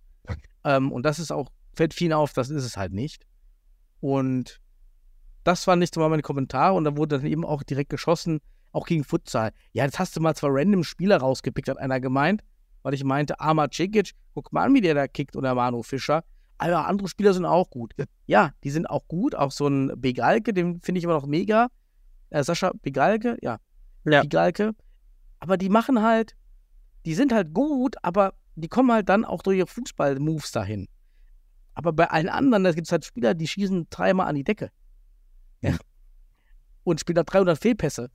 Ähm, und das ist auch, fällt vielen auf, das ist es halt nicht. Und das waren nicht so meine Kommentare. Und da wurde dann eben auch direkt geschossen, auch gegen Futsal. Ja, jetzt hast du mal zwei random Spieler rausgepickt, hat einer gemeint, weil ich meinte, Arma Cekic, guck mal an, wie der da kickt oder Manu Fischer. Aber andere Spieler sind auch gut. Ja, die sind auch gut. Auch so ein Begalke, den finde ich immer noch mega. Äh, Sascha Begalke, ja.
Ja.
Begalke. Aber die machen halt, die sind halt gut, aber die kommen halt dann auch durch ihre Fußball-Moves dahin. Aber bei allen anderen, da gibt es halt Spieler, die schießen dreimal an die Decke. Ja. Und spielen da 300 Fehlpässe.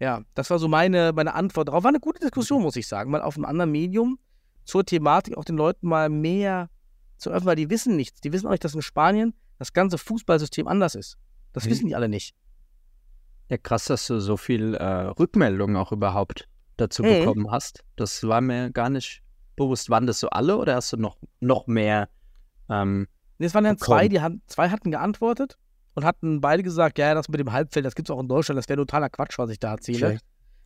Ja, das war so meine, meine Antwort darauf. War eine gute Diskussion, muss ich sagen, mal auf einem anderen Medium zur Thematik auch den Leuten mal mehr zu öffnen, weil die wissen nichts. Die wissen auch nicht, dass in Spanien das ganze Fußballsystem anders ist. Das
Mhm.
wissen die alle nicht.
Ja, krass, dass du so viel äh, Rückmeldungen auch überhaupt dazu
Mhm.
bekommen hast. Das war mir gar nicht bewusst. Waren das so alle oder hast du noch, noch mehr? Ähm,
Nee, Es waren dann
bekommen.
zwei, die haben, zwei hatten geantwortet und hatten beide gesagt, ja, das mit dem Halbfeld, das gibt es auch in Deutschland, das wäre totaler Quatsch, was ich da erzähle.
Okay.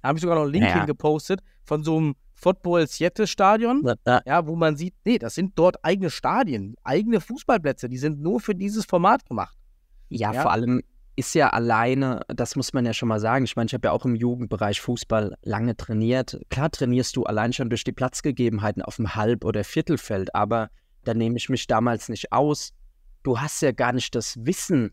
Da habe ich sogar noch einen Link
Ja.
hingepostet von so einem Football Siete Stadion, ja, wo man sieht, nee, das sind dort eigene Stadien, eigene Fußballplätze, die sind nur für dieses Format gemacht.
ja,
Ja.
vor allem ist ja alleine, das muss man ja schon mal sagen. Ich meine, ich habe ja auch im Jugendbereich Fußball lange trainiert. Klar trainierst du allein schon durch die Platzgegebenheiten auf dem Halb- oder Viertelfeld, aber da nehme ich mich damals nicht aus. Du hast ja gar nicht das Wissen,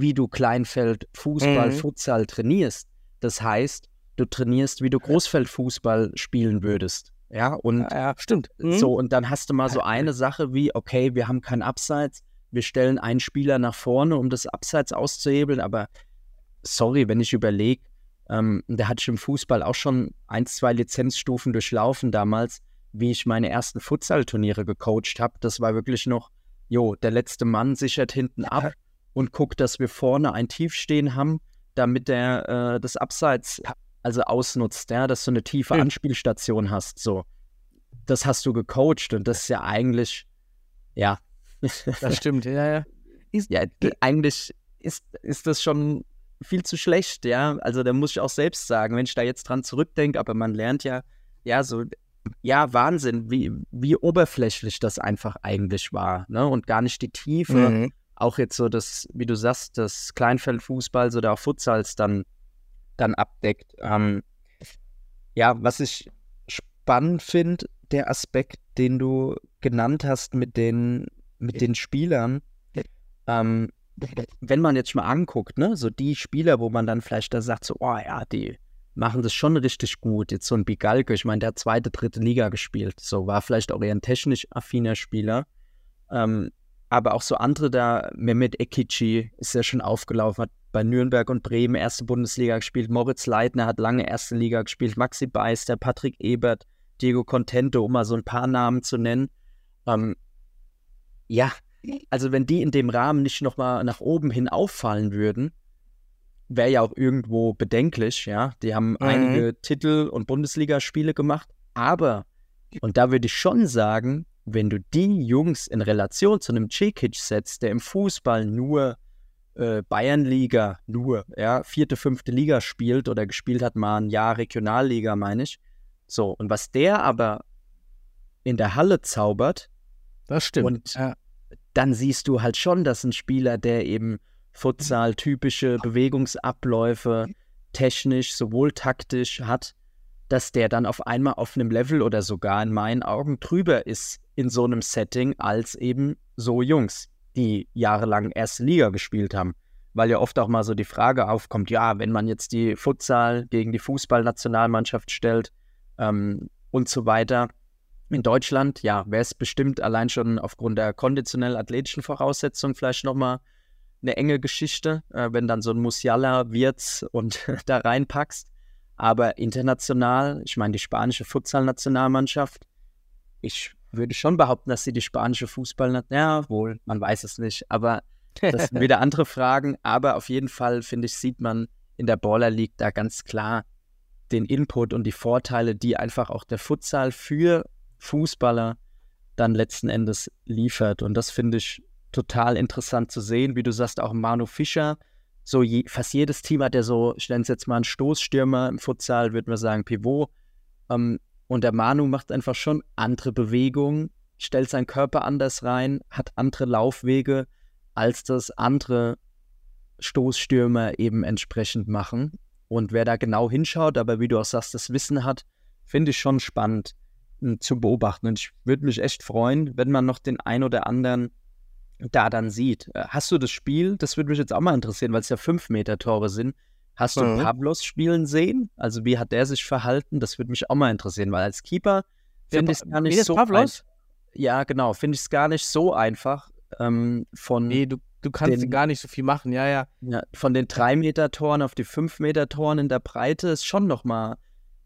wie du Kleinfeld, Fußball,
Mhm.
Futsal trainierst. Das heißt, du trainierst, wie du Großfeldfußball spielen würdest. Ja, und
Ja, ja stimmt. Mhm.
so, und dann hast du mal so eine Sache wie, okay, wir haben kein Abseits, wir stellen einen Spieler nach vorne, um das Abseits auszuhebeln, aber sorry, wenn ich überlege, ähm, da hatte ich im Fußball auch schon ein, zwei Lizenzstufen durchlaufen damals, wie ich meine ersten Futsal-Turniere gecoacht habe. Das war wirklich noch, jo, der letzte Mann sichert hinten ab und guckt, dass wir vorne ein Tiefstehen haben, damit der äh, das Abseits also ausnutzt, ja, dass du eine tiefe
Mhm.
Anspielstation hast. So, das hast du gecoacht und das ist ja eigentlich, ja,
Das stimmt, ja, ja. Ist,
ja, eigentlich ist, ist das schon viel zu schlecht, ja. Also da muss ich auch selbst sagen, wenn ich da jetzt dran zurückdenke, aber man lernt ja, ja, so, ja, Wahnsinn, wie, wie oberflächlich das einfach eigentlich war, ne? Und gar nicht die Tiefe.
Mhm.
Auch jetzt so das, wie du sagst, das Kleinfeldfußball oder auch Futsals dann, dann abdeckt. Ähm, ja, was ich spannend finde, der Aspekt, den du genannt hast mit den, mit den Spielern, ähm, wenn man jetzt mal anguckt, ne, so die Spieler, wo man dann vielleicht da sagt, so, oh ja, die machen das schon richtig gut. Jetzt so ein Bigalke, ich meine, der hat zweite, dritte Liga gespielt, so war vielleicht auch eher ein technisch affiner Spieler. Ähm, aber auch so andere da, Mehmet Ekici ist ja schon aufgelaufen, hat bei Nürnberg und Bremen erste Bundesliga gespielt, Moritz Leitner hat lange erste Liga gespielt, Maxi Beister, Patrick Ebert, Diego Contento, um mal so ein paar Namen zu nennen. Ähm, ja, also wenn die in dem Rahmen nicht nochmal nach oben hin auffallen würden, wäre ja auch irgendwo bedenklich, ja. Die haben einige Titel und Bundesligaspiele gemacht, aber, und da würde ich schon sagen, wenn du die Jungs in Relation zu einem Cekic setzt, der im Fußball nur äh, Bayernliga, nur, ja, vierte, fünfte Liga spielt oder gespielt hat mal ein Jahr Regionalliga, meine ich. So, und was der aber in der Halle zaubert,
Das stimmt.
Und-
ja.
dann siehst du halt schon, dass ein Spieler, der eben Futsal typische Bewegungsabläufe technisch sowohl taktisch hat, dass der dann auf einmal auf einem Level oder sogar in meinen Augen drüber ist in so einem Setting als eben so Jungs, die jahrelang erste Liga gespielt haben. Weil ja oft auch mal so die Frage aufkommt, ja, wenn man jetzt die Futsal gegen die Fußballnationalmannschaft stellt ähm, und so weiter, in Deutschland, ja, wäre es bestimmt allein schon aufgrund der konditionell-athletischen Voraussetzungen vielleicht nochmal eine enge Geschichte, äh, wenn dann so ein Musiala, Wirtz und da reinpackst. Aber international, ich meine, die spanische Futsal-Nationalmannschaft, ich würde schon behaupten, dass sie die spanische Fußball, ja, wohl, man weiß es nicht, aber das sind wieder andere Fragen. Aber auf jeden Fall, finde ich, sieht man in der Baller League da ganz klar den Input und die Vorteile, die einfach auch der Futsal für Fußballer dann letzten Endes liefert. Und das finde ich total interessant zu sehen, wie du sagst, auch Manu Fischer. So je, fast jedes Team hat ja so, ich nenne es jetzt mal einen Stoßstürmer im Futsal, würde man sagen Pivot. Ähm, und der Manu macht einfach schon andere Bewegungen, stellt seinen Körper anders rein, hat andere Laufwege, als das andere Stoßstürmer eben entsprechend machen. Und wer da genau hinschaut, aber wie du auch sagst, das Wissen hat, finde ich schon spannend zu beobachten. Und ich würde mich echt freuen, wenn man noch den ein oder anderen da dann sieht. Äh, hast du das Spiel, das würde mich jetzt auch mal interessieren, weil es ja 5-Meter-Tore sind. Hast du
Mhm.
Pavlos spielen sehen? Also wie hat der sich verhalten? Das würde mich auch mal interessieren, weil als Keeper finde ich es gar nicht so
Pavlos?
einfach. Ja, genau, finde ich es gar nicht so einfach ähm, von,
Nee, du, du kannst
Den-
gar nicht so viel machen. Ja, ja.
ja, von den 3-Meter-Toren auf die 5-Meter-Toren in der Breite ist schon nochmal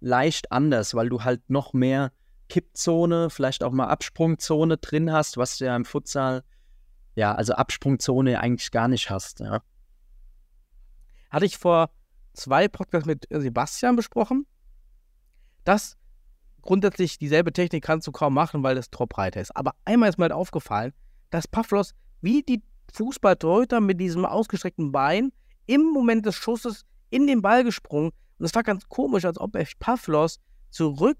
leicht anders, weil du halt noch mehr Kippzone, vielleicht auch mal Absprungzone drin hast, was du ja im Futsal, ja, also Absprungzone eigentlich gar nicht hast. Ja.
Hatte ich vor zwei Podcasts mit Sebastian besprochen. dass grundsätzlich dieselbe Technik kannst du kaum machen, weil das Tor breiter ist. Aber einmal ist mir halt aufgefallen, dass Pavlos wie die Fußballtorhüter mit diesem ausgestreckten Bein im Moment des Schusses in den Ball gesprungen. Und es war ganz komisch, als ob Pavlos zurück,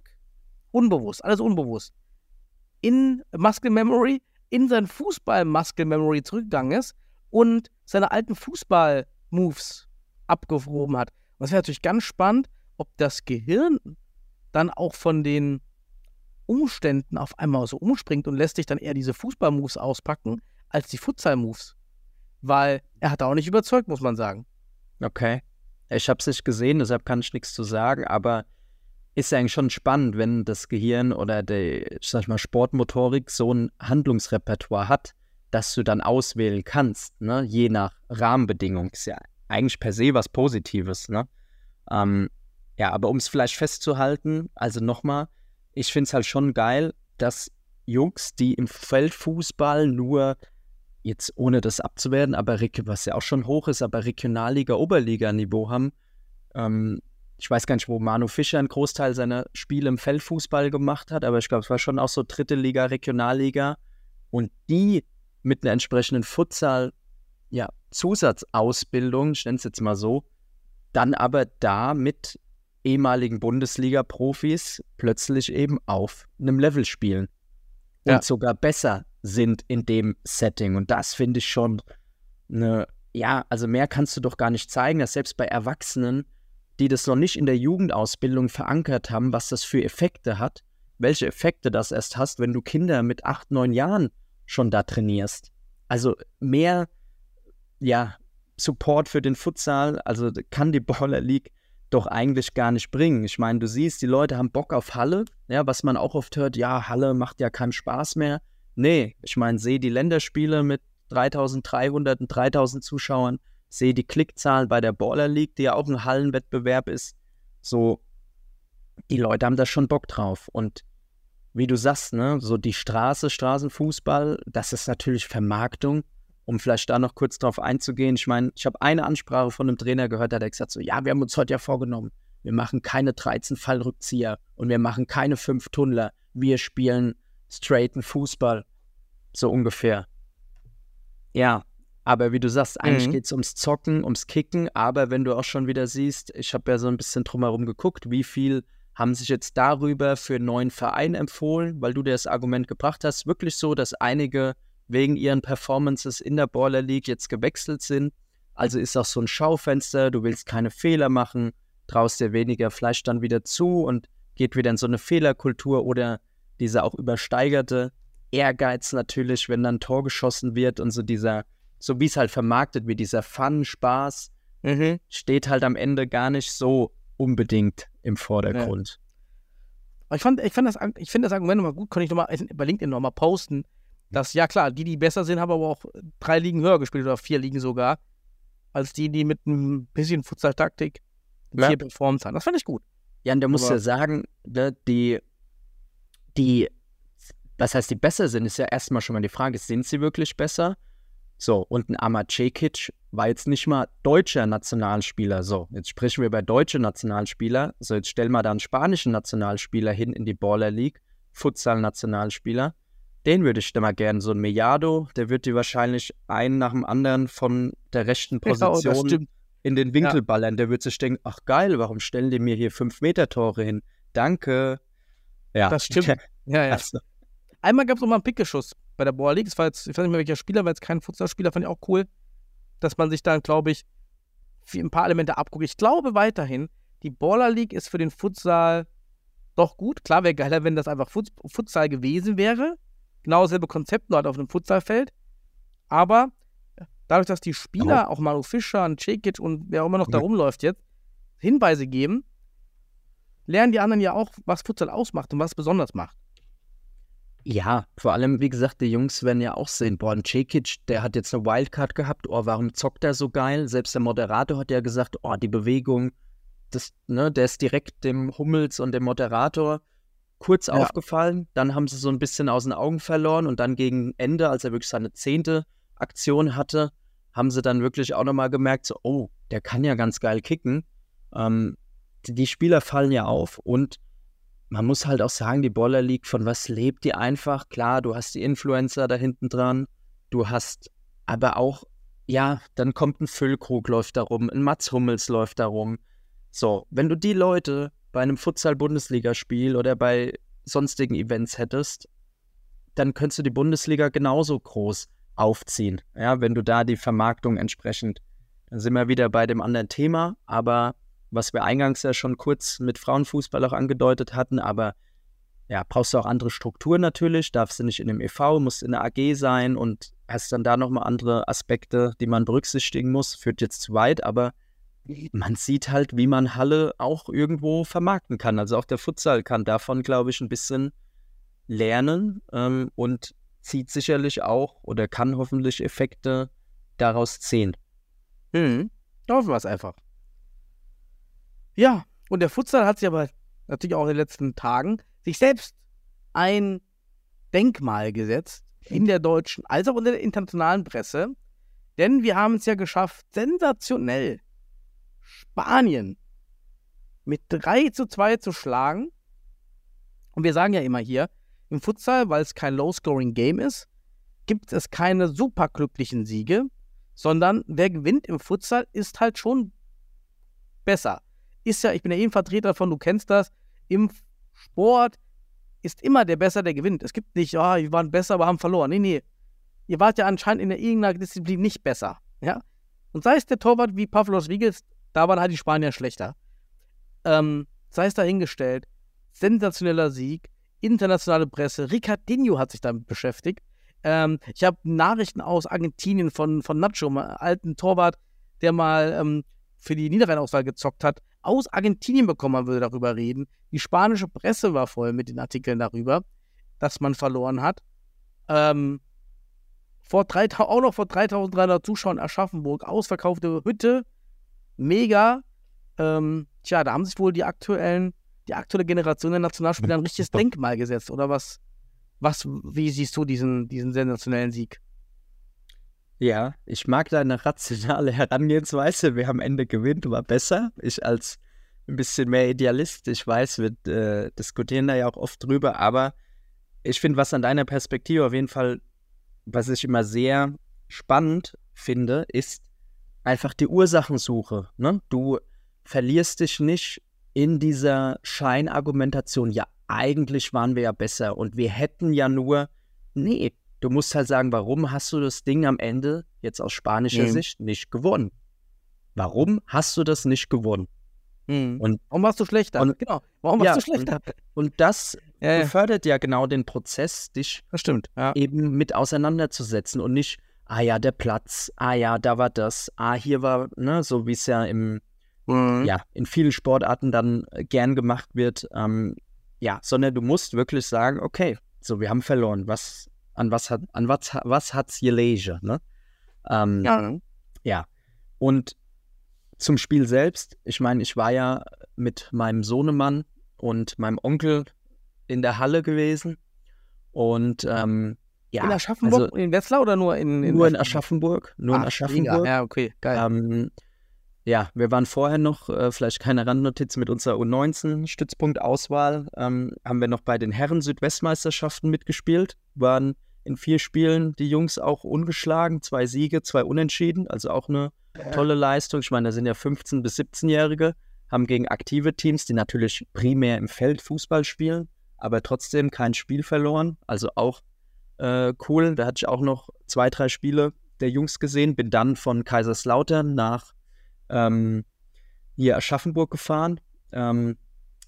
unbewusst, alles unbewusst, in Muscle Memory, in sein Fußball-Muscle Memory zurückgegangen ist und seine alten Fußball-Moves abgehoben hat. Und das wäre natürlich ganz spannend, ob das Gehirn dann auch von den Umständen auf einmal so umspringt und lässt sich dann eher diese Fußball-Moves auspacken als die Futsal-Moves. Weil er hat auch nicht überzeugt, muss man sagen.
Okay. Ich habe es nicht gesehen, deshalb kann ich nichts zu sagen, aber ist ja eigentlich schon spannend, wenn das Gehirn oder die, ich sag mal, Sportmotorik so ein Handlungsrepertoire hat, dass du dann auswählen kannst, ne? je nach Rahmenbedingungen. Ist ja eigentlich per se was Positives, ne? Ähm, ja, aber um es vielleicht festzuhalten, also nochmal, ich finde es halt schon geil, dass Jungs, die im Feldfußball nur jetzt ohne das abzuwerten, aber was ja auch schon hoch ist, aber Regionalliga, Oberliga-Niveau haben. Ähm, ich weiß gar nicht, wo Manu Fischer einen Großteil seiner Spiele im Feldfußball gemacht hat, aber ich glaube, es war schon auch so dritte Liga, Regionalliga. Und die mit einer entsprechenden Futsal, ja, Zusatzausbildung, ich nenne es jetzt mal so, dann aber da mit ehemaligen Bundesliga-Profis plötzlich eben auf einem Level spielen und
Ja.
sogar besser sind in dem Setting. Und das finde ich schon eine, ja, also mehr kannst du doch gar nicht zeigen, dass selbst bei Erwachsenen, die das noch nicht in der Jugendausbildung verankert haben, was das für Effekte hat, welche Effekte das erst hast, wenn du Kinder mit acht, neun Jahren schon da trainierst. Also mehr, ja, Support für den Futsal, also kann die Baller League doch eigentlich gar nicht bringen. Ich meine, du siehst, die Leute haben Bock auf Halle, ja, was man auch oft hört, ja, Halle macht ja keinen Spaß mehr. Nee, ich meine, sehe die Länderspiele mit 3300 und 3000 Zuschauern, sehe die Klickzahlen bei der Baller League, die ja auch ein Hallenwettbewerb ist. So, die Leute haben da schon Bock drauf. Und wie du sagst, ne, so die Straße, Straßenfußball, das ist natürlich Vermarktung. Um vielleicht da noch kurz drauf einzugehen. Ich meine, ich habe eine Ansprache von einem Trainer gehört, da hat er gesagt so, ja, wir haben uns heute ja vorgenommen, wir machen keine 13 Fallrückzieher und wir machen keine 5 Tunnler. Wir spielen straighten Fußball. So ungefähr. Ja, aber wie du sagst, eigentlich
Mhm.
geht es ums Zocken, ums Kicken, aber wenn du auch schon wieder siehst, ich habe ja so ein bisschen drumherum geguckt, wie viel haben sich jetzt darüber für einen neuen Verein empfohlen, weil du dir das Argument gebracht hast, wirklich so, dass einige wegen ihren Performances in der Baller League jetzt gewechselt sind. Also ist auch so ein Schaufenster, du willst keine Fehler machen, traust dir weniger Fleisch dann wieder zu und geht wieder in so eine Fehlerkultur oder dieser auch übersteigerte Ehrgeiz natürlich, wenn dann Tor geschossen wird und so dieser, so wie es halt vermarktet wird, dieser Fun, Spaß,
Mhm.
steht halt am Ende gar nicht so unbedingt im Vordergrund.
Aber ich fand, ich fand das, ich finde das Argument nochmal gut, kann ich nochmal bei LinkedIn nochmal posten. Dass, ja klar, die, die besser sind, haben aber auch drei Ligen höher gespielt oder vier Ligen sogar, als die, die mit ein bisschen Futsal-Taktik
Ja.
hier performt haben. Das fand ich gut.
Ja, und der muss
Aber-
ja sagen, ne, die, die, was heißt die besser sind, ist ja erstmal schon mal die Frage, sind sie wirklich besser? So, und ein Amad Cekic war jetzt nicht mal deutscher Nationalspieler. So, jetzt sprechen wir über deutsche Nationalspieler. So, jetzt stellen wir da einen spanischen Nationalspieler hin in die Baller League, Futsal-Nationalspieler. Den würde ich da mal gerne, so ein Mellado, der wird die wahrscheinlich einen nach dem anderen von der rechten
Ja,
Position
stimmt.
in den Winkel ballern. Der wird sich denken, ach geil, warum stellen die mir hier 5-Meter-Tore hin? Danke. Ja,
Das stimmt. Ja, ja.
Also,
Einmal gab es noch mal einen Pickeschuss bei der Baller League. Das war jetzt, ich weiß nicht mehr welcher Spieler, weil es kein Futsalspieler, fand ich auch cool, dass man sich dann, glaube ich, ein paar Elemente abguckt. Ich glaube weiterhin, die Baller League ist für den Futsal doch gut. Klar wäre geiler, wenn das einfach Fut Futsal gewesen wäre. Genau dasselbe Konzept, nur halt auf einem Futsalfeld. Aber dadurch, dass die Spieler, auch Manu Fischer und Cekic und wer auch immer noch da rumläuft jetzt, Hinweise geben, lernen die anderen ja auch, was Futsal ausmacht und was es besonders macht.
ja, vor allem, wie gesagt, die Jungs werden ja auch sehen, boah, ein Cekic, der hat jetzt eine Wildcard gehabt, oh, warum zockt er so geil? Selbst der Moderator hat ja gesagt, oh, die Bewegung, das, ne, der ist direkt dem Hummels und dem Moderator kurz
Ja.
aufgefallen. Dann haben sie so ein bisschen aus den Augen verloren und dann gegen Ende, als er wirklich seine zehnte Aktion hatte, haben sie dann wirklich auch nochmal gemerkt, so, oh, der kann ja ganz geil kicken. Ähm, die, Spieler fallen ja auf und man muss halt auch sagen, die Baller League, von was lebt die einfach? Klar, du hast die Influencer da hinten dran, du hast aber auch, ja, dann kommt ein Füllkrug läuft da rum, ein Mats Hummels läuft da rum. So, wenn du die Leute bei einem Futsal-Bundesligaspiel oder bei sonstigen Events hättest, dann könntest du die Bundesliga genauso groß aufziehen, ja, wenn du da die Vermarktung entsprechend, dann sind wir wieder bei dem anderen Thema, aber was wir eingangs ja schon kurz mit Frauenfußball auch angedeutet hatten, aber ja, brauchst du auch andere Strukturen natürlich, darfst du nicht in einem EV, musst in der AG sein und hast dann da nochmal andere Aspekte, die man berücksichtigen muss, führt jetzt zu weit, aber man sieht halt, wie man Halle auch irgendwo vermarkten kann. Also auch der Futsal kann davon, glaube ich, ein bisschen lernen ähm, und zieht sicherlich auch oder kann hoffentlich Effekte daraus ziehen.
Mhm. Hoffen wir es einfach. Ja, und der Futsal hat sich aber natürlich auch in den letzten Tagen sich selbst ein Denkmal gesetzt in der deutschen als auch in der internationalen Presse. Denn wir haben es ja geschafft, sensationell Spanien mit 3 zu 2 zu schlagen. Und wir sagen ja immer hier, im Futsal, weil es kein Low-Scoring-Game ist, gibt es keine superglücklichen Siege, sondern wer gewinnt im Futsal ist halt schon besser. Ist ja, ich bin ja eben Vertreter davon, du kennst das, im Sport ist immer der Besser, der gewinnt. Es gibt nicht, ah, wir waren besser, aber haben verloren. Nee, nee. Ihr wart ja anscheinend in irgendeiner Disziplin nicht besser. Ja? Und sei es der Torwart wie Pavlos Wiegels, da waren halt die Spanier schlechter. Ähm, sei es dahingestellt, sensationeller Sieg, internationale Presse, Ricardinho hat sich damit beschäftigt. Ähm, ich habe Nachrichten aus Argentinien von, von Nacho, einem alten Torwart, der mal ähm, für die Niederrheinauswahl gezockt hat, aus Argentinien bekommen, man würde darüber reden. Die spanische Presse war voll mit den Artikeln darüber, dass man verloren hat. Ähm, vor 3000, auch noch vor 3300 Zuschauern Aschaffenburg, ausverkaufte Hütte, mega. Ähm, tja, da haben sich wohl die aktuellen, die aktuelle Generation der Nationalspieler ein richtiges Denkmal gesetzt, oder was? Was, wie siehst du diesen, diesen sensationellen Sieg?
Ja, ich mag deine rationale Herangehensweise. Wer am Ende gewinnt, war besser. Ich als ein bisschen mehr Idealist, ich weiß, wir äh, diskutieren da ja auch oft drüber, aber ich finde, was an deiner Perspektive auf jeden Fall, was ich immer sehr spannend finde, ist einfach die Ursachensuche. Ne? Du verlierst dich nicht in dieser Scheinargumentation, ja, eigentlich waren wir ja besser und wir hätten ja nur, nee, du musst halt sagen, warum hast du das Ding am Ende jetzt aus spanischer
Mhm.
Sicht nicht gewonnen? Warum hast du das nicht gewonnen?
Hm.
Und-
warum warst du schlechter?
und-
genau. Warum
Ja,
warst du schlechter?
Und das
Ja, ja,
befördert ja genau den Prozess, dich.
Ja.
eben mit auseinanderzusetzen und nicht, ah ja, der Platz, ah ja, da war das, ah, hier war, ne, so wie es ja im,
Mhm.
ja, in vielen Sportarten dann äh, gern gemacht wird, ähm, ja, sondern du musst wirklich sagen, okay, so, wir haben verloren, was an was hat an was, was hat's gelegen, ne? Ähm,
Ja.
ja. Und zum Spiel selbst, ich meine, ich war ja mit meinem Sohnemann und meinem Onkel in der Halle gewesen. Und ähm, ja,
in Aschaffenburg,
also
in Wetzlar oder nur in,
nur in Aschaffenburg. Nur in
Ach,
Aschaffenburg.
Ja, okay, geil.
Ähm, ja, wir waren vorher noch, äh, vielleicht keine Randnotiz mit unserer U19-Stützpunkt-Auswahl, ähm, haben wir noch bei den Herren-Südwestmeisterschaften mitgespielt, waren in vier Spielen die Jungs auch ungeschlagen, zwei Siege, zwei Unentschieden, also auch eine tolle Leistung. Ich meine, da sind ja 15- bis 17-Jährige, haben gegen aktive Teams, die natürlich primär im Feld Fußball spielen, aber trotzdem kein Spiel verloren, also auch äh, cool. Da hatte ich auch noch zwei, drei Spiele der Jungs gesehen, bin dann von Kaiserslautern nach ähm, hier Aschaffenburg gefahren. Ähm,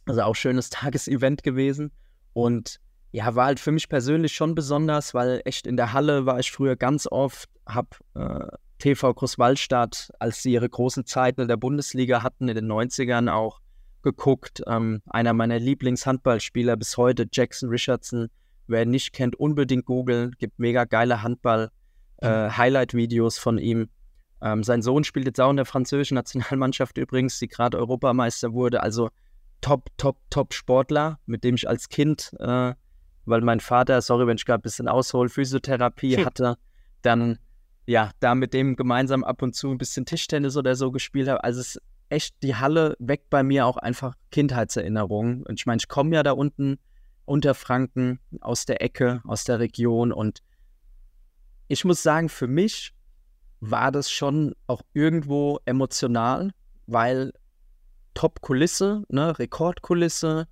also auch schönes Tagesevent gewesen. Und ja, war halt für mich persönlich schon besonders, weil echt in der Halle war ich früher ganz oft, hab äh, TV Großwallstadt, als sie ihre großen Zeiten in der Bundesliga hatten, in den 90ern auch geguckt. Ähm, einer meiner Lieblingshandballspieler bis heute, Jackson Richardson. Wer ihn nicht kennt, unbedingt googeln. Gibt mega geile Handball-Highlight-Videos von ihm. Ähm, sein Sohn spielt jetzt auch in der französischen Nationalmannschaft übrigens, die gerade Europameister wurde. Also top, top, top Sportler, mit dem ich als Kind, äh, weil mein Vater, sorry, wenn ich gerade ein bisschen aushole, Physiotherapie
Hm.
hatte, dann ja, da mit dem gemeinsam ab und zu ein bisschen Tischtennis oder so gespielt habe. Also es ist echt, die Halle weckt bei mir auch einfach Kindheitserinnerungen. Und ich meine, ich komme ja da unten unter Franken aus der Ecke, aus der Region und ich muss sagen, für mich war das schon auch irgendwo emotional, weil Top-Kulisse, ne, Rekordkulisse.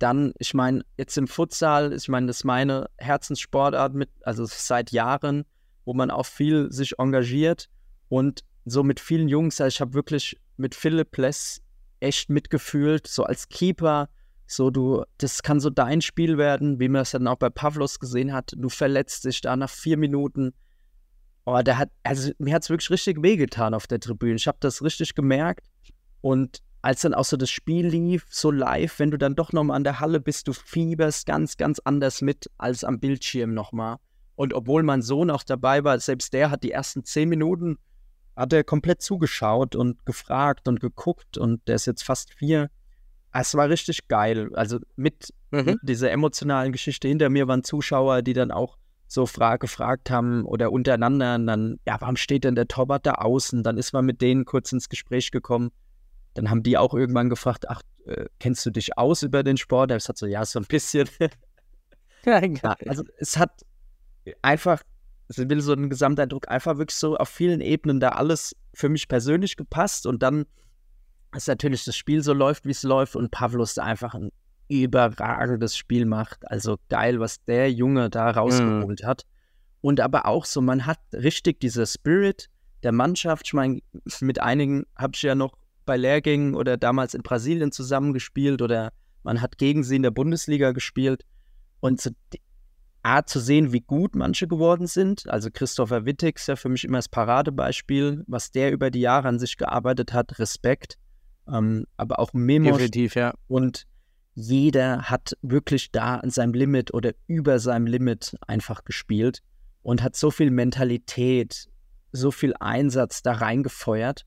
Dann, ich meine, jetzt im Futsal, ich meine, das ist meine Herzenssportart mit, also seit Jahren, wo man auch viel sich engagiert und so mit vielen Jungs, also ich habe wirklich mit Philipp Less echt mitgefühlt, so als Keeper, so du, das kann so dein Spiel werden, wie man es dann auch bei Pavlos gesehen hat, du verletzt dich da nach vier Minuten, Oh, der hat, also mir hat es wirklich richtig wehgetan auf der Tribüne. Ich habe das richtig gemerkt. Und als dann auch so das Spiel lief, so live, wenn du dann doch nochmal an der Halle bist, du fieberst ganz, ganz anders mit als am Bildschirm nochmal. Und obwohl mein Sohn auch dabei war, selbst der hat die ersten zehn Minuten, hat er komplett zugeschaut und gefragt und geguckt und der ist jetzt fast vier. Es war richtig geil. Also mit
Mhm.
dieser emotionalen Geschichte hinter mir waren Zuschauer, die dann auch so fra gefragt haben oder untereinander und dann, ja, warum steht denn der Torwart da außen? Dann ist man mit denen kurz ins Gespräch gekommen. Dann haben die auch irgendwann gefragt, ach, äh, kennst du dich aus über den Sport? Er hat so, ja, so ein bisschen.
Ja,
Ja, also es hat einfach, es will so einen Gesamteindruck, einfach wirklich so auf vielen Ebenen da alles für mich persönlich gepasst und dann ist natürlich das Spiel so läuft, wie es läuft und Pavlos da einfach ein überragendes Spiel macht. Also geil, was der Junge da rausgeholt hat. Und aber auch so, man hat richtig dieser Spirit der Mannschaft. Ich meine, mit einigen habe ich ja noch bei Lehrgängen oder damals in Brasilien zusammengespielt oder man hat gegen sie in der Bundesliga gespielt. Und so die Art zu sehen, wie gut manche geworden sind. Also Christopher Wittig ist ja für mich immer das Paradebeispiel, was der über die Jahre an sich gearbeitet hat. Respekt. Ähm, aber auch Memos
Definitiv, ja.
und jeder hat wirklich da an seinem Limit oder über seinem Limit einfach gespielt und hat so viel Mentalität, so viel Einsatz da reingefeuert.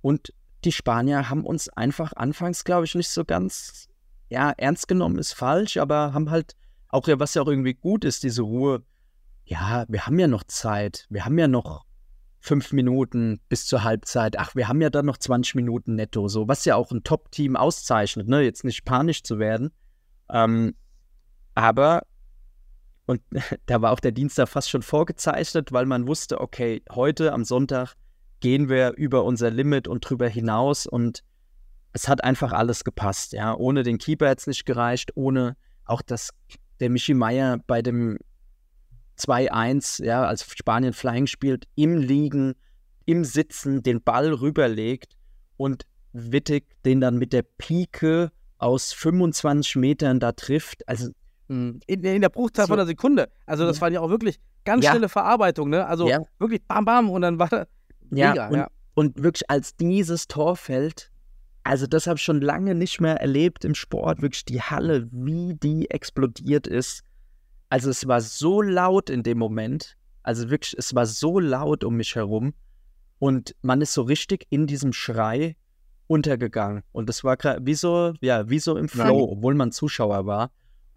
Und die Spanier haben uns einfach anfangs, glaube ich, nicht so ganz, ja, ernst genommen ist falsch, aber haben halt auch, ja, was ja auch irgendwie gut ist, diese Ruhe. Ja, wir haben ja noch Zeit, wir haben ja noch fünf Minuten bis zur Halbzeit. Ach, wir haben ja dann noch 20 Minuten netto, so, was ja auch ein Top-Team auszeichnet, ne? Jetzt nicht panisch zu werden. Ähm, aber, und da war auch der Dienstag fast schon vorgezeichnet, weil man wusste, okay, heute am Sonntag gehen wir über unser Limit und drüber hinaus und es hat einfach alles gepasst, ja. Ohne den Keeper hätte es nicht gereicht, ohne auch das, der Michi Meier bei dem 2-1, ja, als Spanien Flying spielt, im Liegen, im Sitzen den Ball rüberlegt und Wittig den dann mit der Pike aus 25 Metern da trifft. Also,
Mhm. In, in der Bruchzahl
So.
von einer Sekunde. Also das
Ja.
war ja auch wirklich ganz
Ja.
schnelle Verarbeitung, ne? Also
Ja.
wirklich bam, bam und dann war da
ja,
mega,
und,
ja.
und wirklich als dieses Tor fällt, also das habe ich schon lange nicht mehr erlebt im Sport, wirklich die Halle, wie die explodiert ist. Also es war so laut in dem Moment, also wirklich, es war so laut um mich herum und man ist so richtig in diesem Schrei untergegangen. Und das war wie so, ja, wie so im Flow, obwohl man Zuschauer war.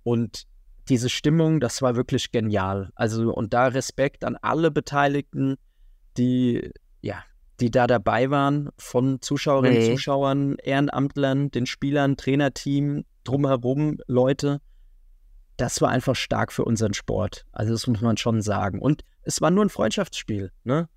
Und diese Stimmung, das war wirklich genial. Also, und da Respekt an alle Beteiligten, die, ja, die da dabei waren, von Zuschauerinnen,
Mhm.
Zuschauern, Ehrenamtlern, den Spielern, Trainerteam, drumherum, Leute. Das war einfach stark für unseren Sport. Also, das muss man schon sagen. Und es war nur ein Freundschaftsspiel, ne?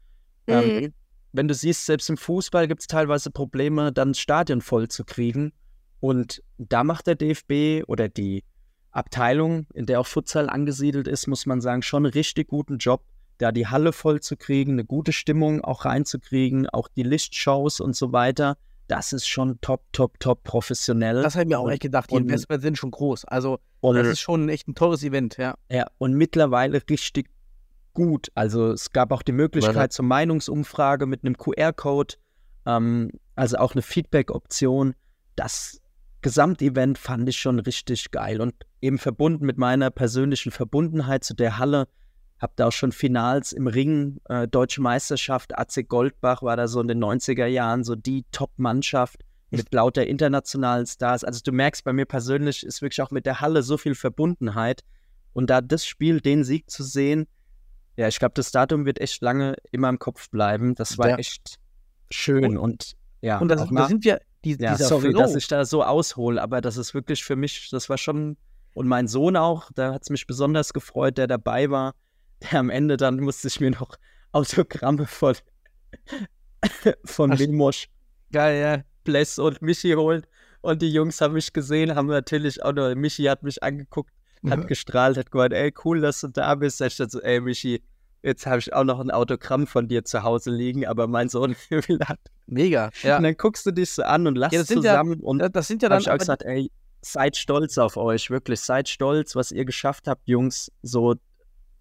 Ähm, wenn du siehst, selbst im Fußball gibt es teilweise Probleme, dann das Stadion voll zu kriegen. Und da macht der DFB oder die Abteilung, in der auch Futsal angesiedelt ist, muss man sagen, schon einen richtig guten Job, da die Halle voll zu kriegen, eine gute Stimmung auch reinzukriegen, auch die Lichtshows und so weiter. Das ist schon top, top, top professionell.
Das habe ich mir auch
Und-
echt gedacht. Die Investments sind schon groß. Also,
und,
das ist schon echt ein teures Event, ja.
ja, und mittlerweile richtig gut. Also es gab auch die Möglichkeit zur Meinungsumfrage mit einem QR-Code, ähm, also auch eine Feedback-Option. Das Gesamtevent fand ich schon richtig geil und eben verbunden mit meiner persönlichen Verbundenheit zu der Halle. Hab da auch schon Finals im Ring, äh, Deutsche Meisterschaft, AC Goldbach war da so in den 90er Jahren so die Top-Mannschaft mit lauter internationalen Stars. Also du merkst, bei mir persönlich ist wirklich auch mit der Halle so viel Verbundenheit. Und da das Spiel, den Sieg zu sehen, ja, ich glaube, das Datum wird echt lange immer im Kopf bleiben. Das war
Ja.
echt schön und ja,
Und das,
auch
da sind wir, die,
ja,
dieser
sorry,
Flow.
dass ich da so aushole, aber das ist wirklich für mich, das war schon, und mein Sohn auch, da hat es mich besonders gefreut, der dabei war, am Ende dann musste ich mir noch Autogramme von, von
Ach,
Milmosch,
Geil, ja.
Bless und Michi holen. Und die Jungs haben mich gesehen, haben natürlich auch noch, Michi hat mich angeguckt, hat gestrahlt, hat gemeint, ey, cool, dass du da bist. Da stand so, ey, Michi, jetzt habe ich auch noch ein Autogramm von dir zu Hause liegen, aber mein Sohn will das.
Mega. Ja.
Und dann guckst du dich so an und lachst
Ja, sind ja-
zusammen und
Das- sind ja
habe
dann
ich auch gesagt, ey, seid stolz auf euch, wirklich, seid stolz, was ihr geschafft habt, Jungs. So,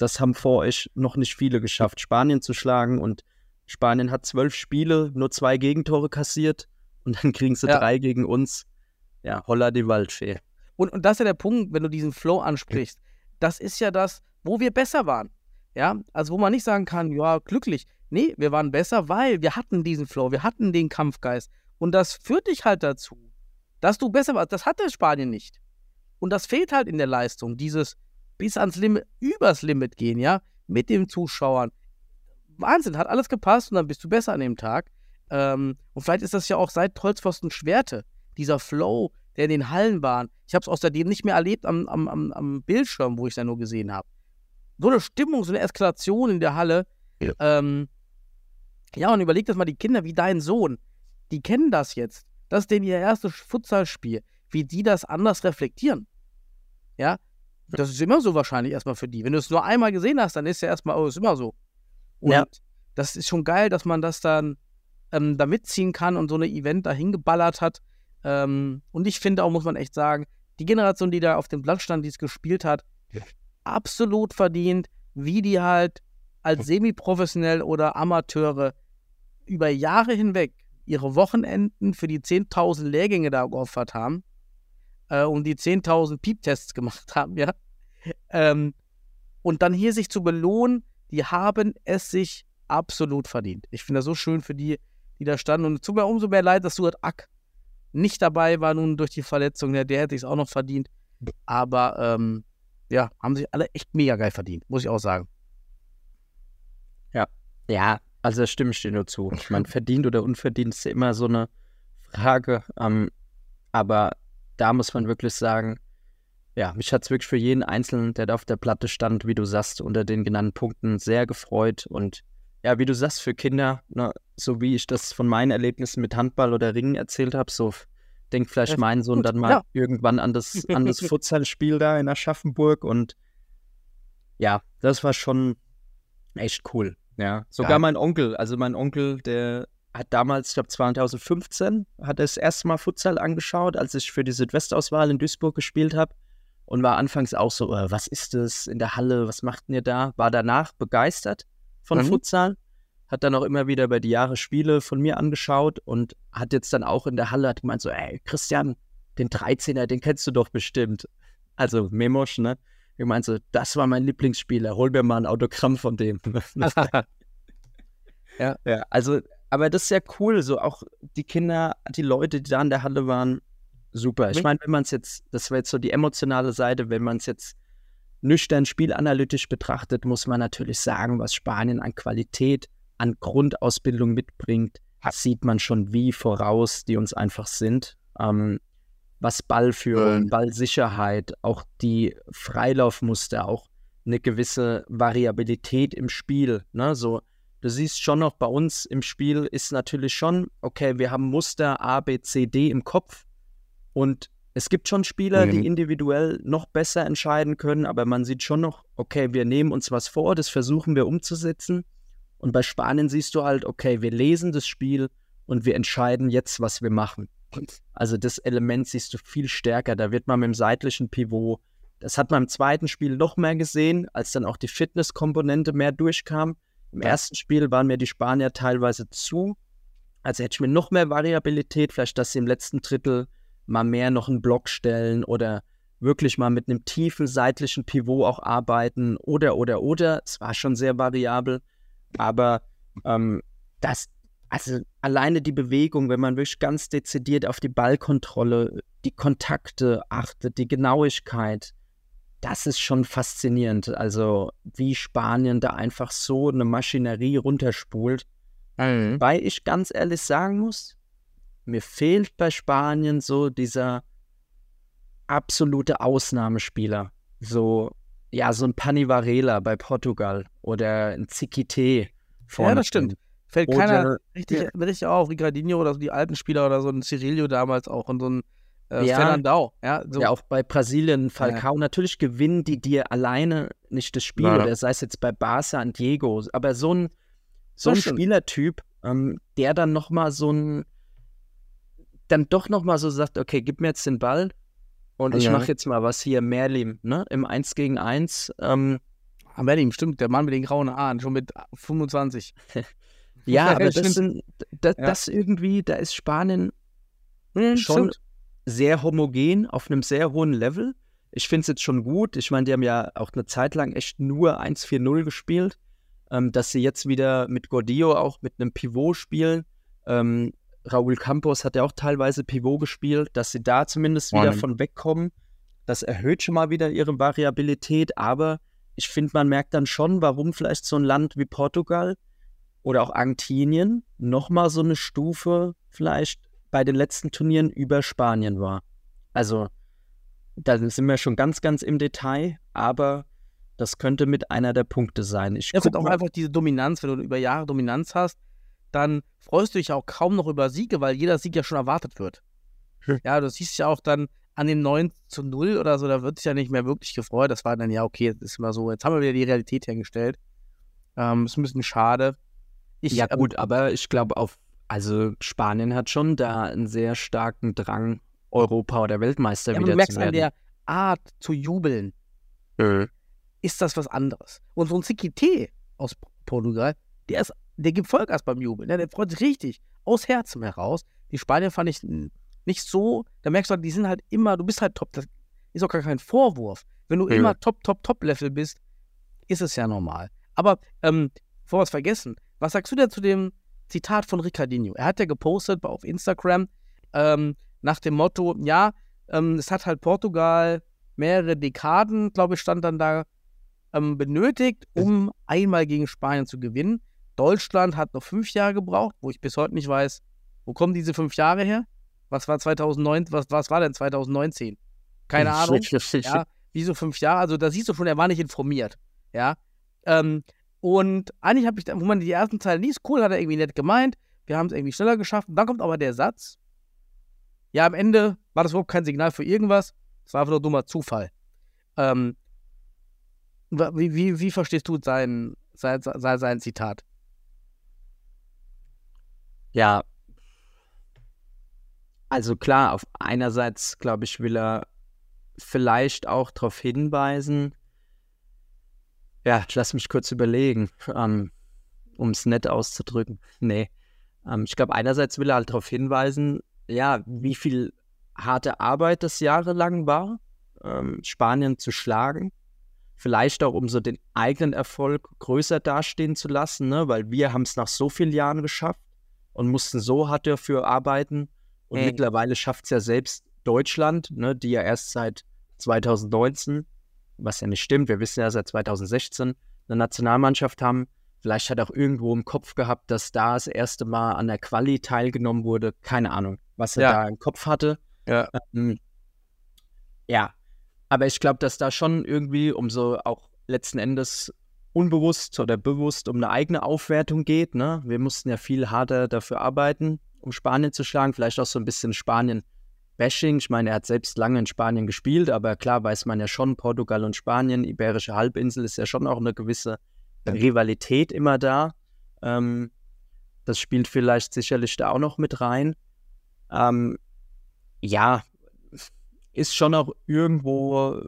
das haben vor euch noch nicht viele geschafft, Spanien zu schlagen und Spanien hat zwölf Spiele, nur zwei Gegentore kassiert und dann kriegen sie
Ja.
drei gegen uns. Ja, holla die Waldfee.
Und, und das ist ja der Punkt, wenn du diesen Flow ansprichst. Das ist ja das, wo wir besser waren. Ja, also wo man nicht sagen kann, ja, glücklich. Nee, wir waren besser, weil wir hatten diesen Flow, wir hatten den Kampfgeist. Und das führt dich halt dazu, dass du besser warst. Das hatte Spanien nicht. Und das fehlt halt in der Leistung, dieses bis ans Limit, übers Limit gehen, ja, mit den Zuschauern. Wahnsinn, hat alles gepasst und dann bist du besser an dem Tag. Ähm, und vielleicht ist das ja auch seit Holzpfosten Schwerte, dieser Flow, der in den Hallen war. Ich habe es außerdem nicht mehr erlebt am, am, am, am Bildschirm, wo ich es ja nur gesehen habe. So eine Stimmung, so eine Eskalation in der Halle.
Ja.
Ähm, ja, und überleg das mal, die Kinder wie dein Sohn, die kennen das jetzt. Das ist denen ihr erstes Futsalspiel. Wie die das anders reflektieren. Ja, das ist immer so wahrscheinlich erstmal für die. Wenn du es nur einmal gesehen hast, dann ist ja erstmal, oh, ist immer so. Und
Ja.
das ist schon geil, dass man das dann ähm, da mitziehen kann und so eine Event dahin geballert hat. Ähm, und ich finde auch, muss man echt sagen, die Generation, die da auf dem Platz stand, die es gespielt hat, absolut verdient, wie die halt als semi-professionell oder Amateure über Jahre hinweg ihre Wochenenden für die 10.000 Lehrgänge da geopfert haben äh, und die 10.000 Piep-Tests gemacht haben, ja. Ähm, und dann hier sich zu belohnen, die haben es sich absolut verdient. Ich finde das so schön für die, die da standen. Und es tut mir umso mehr leid, dass Stuart Ack nicht dabei war nun durch die Verletzung. Der, der hätte es auch noch verdient. Aber ähm, ja, haben sich alle echt mega geil verdient, muss ich auch sagen.
Ja, also da stimme ich dir nur zu. Ich meine, verdient oder unverdient ist ja immer so eine Frage. Ähm, aber da muss man wirklich sagen, ja, mich hat es wirklich für jeden Einzelnen, der da auf der Platte stand, wie du sagst, unter den genannten Punkten sehr gefreut. Und ja, wie du sagst, für Kinder, ne, so wie ich das von meinen Erlebnissen mit Handball oder Ringen erzählt habe, so denkt vielleicht
Ja,
mein Sohn
gut,
dann mal
ja.
irgendwann an das, an das Futsalspiel da in Aschaffenburg. Und ja, das war schon echt cool. Ja, sogar
Geil.
mein Onkel, also mein Onkel, der hat damals, ich glaube 2015, hat er das erste Mal Futsal angeschaut, als ich für die Südwestauswahl in Duisburg gespielt habe und war anfangs auch so, äh, was ist das in der Halle, was macht ihr da? War danach begeistert von
Mhm.
Futsal, hat dann auch immer wieder bei die Jahre Spiele von mir angeschaut und hat jetzt dann auch in der Halle hat gemeint so, ey, Christian, den 13er, den kennst du doch bestimmt. Also Memosch, ne? Ich meinte so, das war mein Lieblingsspieler, hol mir mal ein Autogramm von dem.
Ja.
ja. Also, aber das ist ja cool, so auch die Kinder, die Leute, die da in der Halle waren, super. Ich meine, wenn man es jetzt, das wäre jetzt so die emotionale Seite, wenn man es jetzt nüchtern spielanalytisch betrachtet, muss man natürlich sagen, was Spanien an Qualität, an Grundausbildung mitbringt, sieht man schon wie voraus, die uns einfach sind. Ähm, was Ballführung. Ballsicherheit, auch die Freilaufmuster, auch eine gewisse Variabilität im Spiel. Ne? So, du siehst schon noch bei uns im Spiel ist natürlich schon, okay, wir haben Muster A, B, C, D im Kopf und es gibt schon Spieler,
Mhm.
die individuell noch besser entscheiden können, aber man sieht schon noch, okay, wir nehmen uns was vor, das versuchen wir umzusetzen. Und bei Spanien siehst du halt, okay, wir lesen das Spiel und wir entscheiden jetzt, was wir machen. Also das Element siehst du viel stärker. Da wird man mit dem seitlichen Pivot, das hat man im zweiten Spiel noch mehr gesehen, als dann auch die Fitnesskomponente mehr durchkam. Im ersten Spiel waren mir die Spanier teilweise zu. Also hätte ich mir noch mehr Variabilität, vielleicht, dass sie im letzten Drittel mal mehr noch einen Block stellen oder wirklich mal mit einem tiefen seitlichen Pivot auch arbeiten oder, oder, oder. Es war schon sehr variabel, aber ähm, das, also alleine die Bewegung, wenn man wirklich ganz dezidiert auf die Ballkontrolle, die Kontakte achtet, die Genauigkeit, das ist schon faszinierend. Also wie Spanien da einfach so eine Maschinerie runterspult.
Mhm.
Weil ich ganz ehrlich sagen muss, mir fehlt bei Spanien so dieser absolute Ausnahmespieler. So, ja, so ein Pani Varela bei Portugal oder ein Ziquite vorne.
Ja, das stimmt. Fällt
Oder-
keiner richtig, richtig auf. Ricardinho oder so die alten Spieler oder so ein Cirillo damals auch und so ein äh,
Ja.
Fernandao. Ja, so.
Ja, auch bei Brasilien, Falcao, natürlich gewinnen die dir alleine nicht das Spiel,
Ja.
oder sei es jetzt bei Barca und Diego, aber so ein, so
Das
ein
stimmt.
Spielertyp, ähm, der dann nochmal so ein, dann doch nochmal so sagt, okay, gib mir jetzt den Ball und ich
Ja.
mache jetzt mal was hier, Merlim, ne, im 1 gegen 1, ähm,
Ah, Merlin, stimmt, der Mann mit den grauen Haaren, schon mit 25.
ja, aber das sind, das,
Ja.
das irgendwie, da ist Spanien
Hm,
schon
stimmt.
sehr homogen auf einem sehr hohen Level. Ich finde es jetzt schon gut. Ich meine, die haben ja auch eine Zeit lang echt nur 1-4-0 gespielt. Ähm, dass sie jetzt wieder mit Gordillo auch mit einem Pivot spielen. Ähm, Raúl Campos hat ja auch teilweise Pivot gespielt, dass sie da zumindest wieder
Morning.
von wegkommen. Das erhöht schon mal wieder ihre Variabilität, aber ich finde, man merkt dann schon, warum vielleicht so ein Land wie Portugal oder auch Argentinien nochmal so eine Stufe vielleicht bei den letzten Turnieren über Spanien war. Also, da sind wir schon ganz, ganz im Detail, aber das könnte mit einer der Punkte sein. Ich
Ja, es auch einfach diese Dominanz, wenn du über Jahre Dominanz hast, dann freust du dich auch kaum noch über Siege, weil jeder Sieg ja schon erwartet wird.
Hm.
Ja, du siehst ja auch dann an dem 9 zu 0 oder so, da wird sich ja nicht mehr wirklich gefreut. Das war dann, ja, okay, das ist immer so. Jetzt haben wir wieder die Realität hergestellt. Ähm, ist ein bisschen schade. Ich,
ja,
ähm,
gut, aber ich glaube, auf, also Spanien hat schon da einen sehr starken Drang, Europa- oder Weltmeister
ja,
wieder
du merkst
zu
an der Art zu jubeln,
Mhm.
ist das was anderes. Und so ein Ziquite aus Portugal, der ist, der gibt Vollgas beim Jubeln. Ne? Der freut sich richtig aus Herzen heraus. Die Spanier fand ich nicht so. Da merkst du, halt, die sind halt immer, du bist halt top. Das ist auch gar kein Vorwurf. Wenn du
Ja.
immer top, top, top Level bist, ist es ja normal. Aber ähm, bevor wir es vergessen, was sagst du denn zu dem Zitat von Ricardinho? Er hat ja gepostet auf Instagram ähm, nach dem Motto, ja, ähm, es hat halt Portugal mehrere Dekaden, glaube ich, stand dann da, ähm, benötigt, um einmal gegen Spanien zu gewinnen. Deutschland hat noch fünf Jahre gebraucht, wo ich bis heute nicht weiß, wo kommen diese fünf Jahre her? Was war 2009, was, was war denn 2019? Keine Ahnung. Ja, wieso fünf Jahre? Also da siehst du schon, er war nicht informiert. Ja. Ähm, und eigentlich habe ich, dann, wo man die ersten Zeilen liest, cool, hat er irgendwie nett gemeint. Wir haben es irgendwie schneller geschafft. Und dann kommt aber der Satz. Ja, am Ende war das überhaupt kein Signal für irgendwas. Es war einfach nur dummer Zufall. Ähm, wie, wie, wie verstehst du sein, sein, sein, sein Zitat?
Ja. Also klar, auf einerseits, glaube ich, will er vielleicht auch darauf hinweisen, ja, lass mich kurz überlegen, ähm, um es nett auszudrücken. Nee. Ähm, ich glaube, einerseits will er halt darauf hinweisen, ja, wie viel harte Arbeit das jahrelang war, ähm, Spanien zu schlagen. Vielleicht auch, um so den eigenen Erfolg größer dastehen zu lassen, ne? weil wir haben es nach so vielen Jahren geschafft und mussten so hart dafür arbeiten. Und
Mhm.
mittlerweile schafft es ja selbst Deutschland, ne, die ja erst seit 2019, was ja nicht stimmt, wir wissen ja seit 2016, eine Nationalmannschaft haben. Vielleicht hat er auch irgendwo im Kopf gehabt, dass da das erste Mal an der Quali teilgenommen wurde. Keine Ahnung, was er
Ja.
da im Kopf hatte.
Ja.
Ähm, ja, aber ich glaube, dass da schon irgendwie um so auch letzten Endes unbewusst oder bewusst um eine eigene Aufwertung geht. Ne? Wir mussten ja viel harter dafür arbeiten, um Spanien zu schlagen. Vielleicht auch so ein bisschen Spanien-Bashing. Ich meine, er hat selbst lange in Spanien gespielt, aber klar weiß man ja schon, Portugal und Spanien, Iberische Halbinsel ist ja schon auch eine gewisse Rivalität immer da. Ähm, das spielt vielleicht sicherlich da auch noch mit rein. Ähm, ja, ist schon auch irgendwo,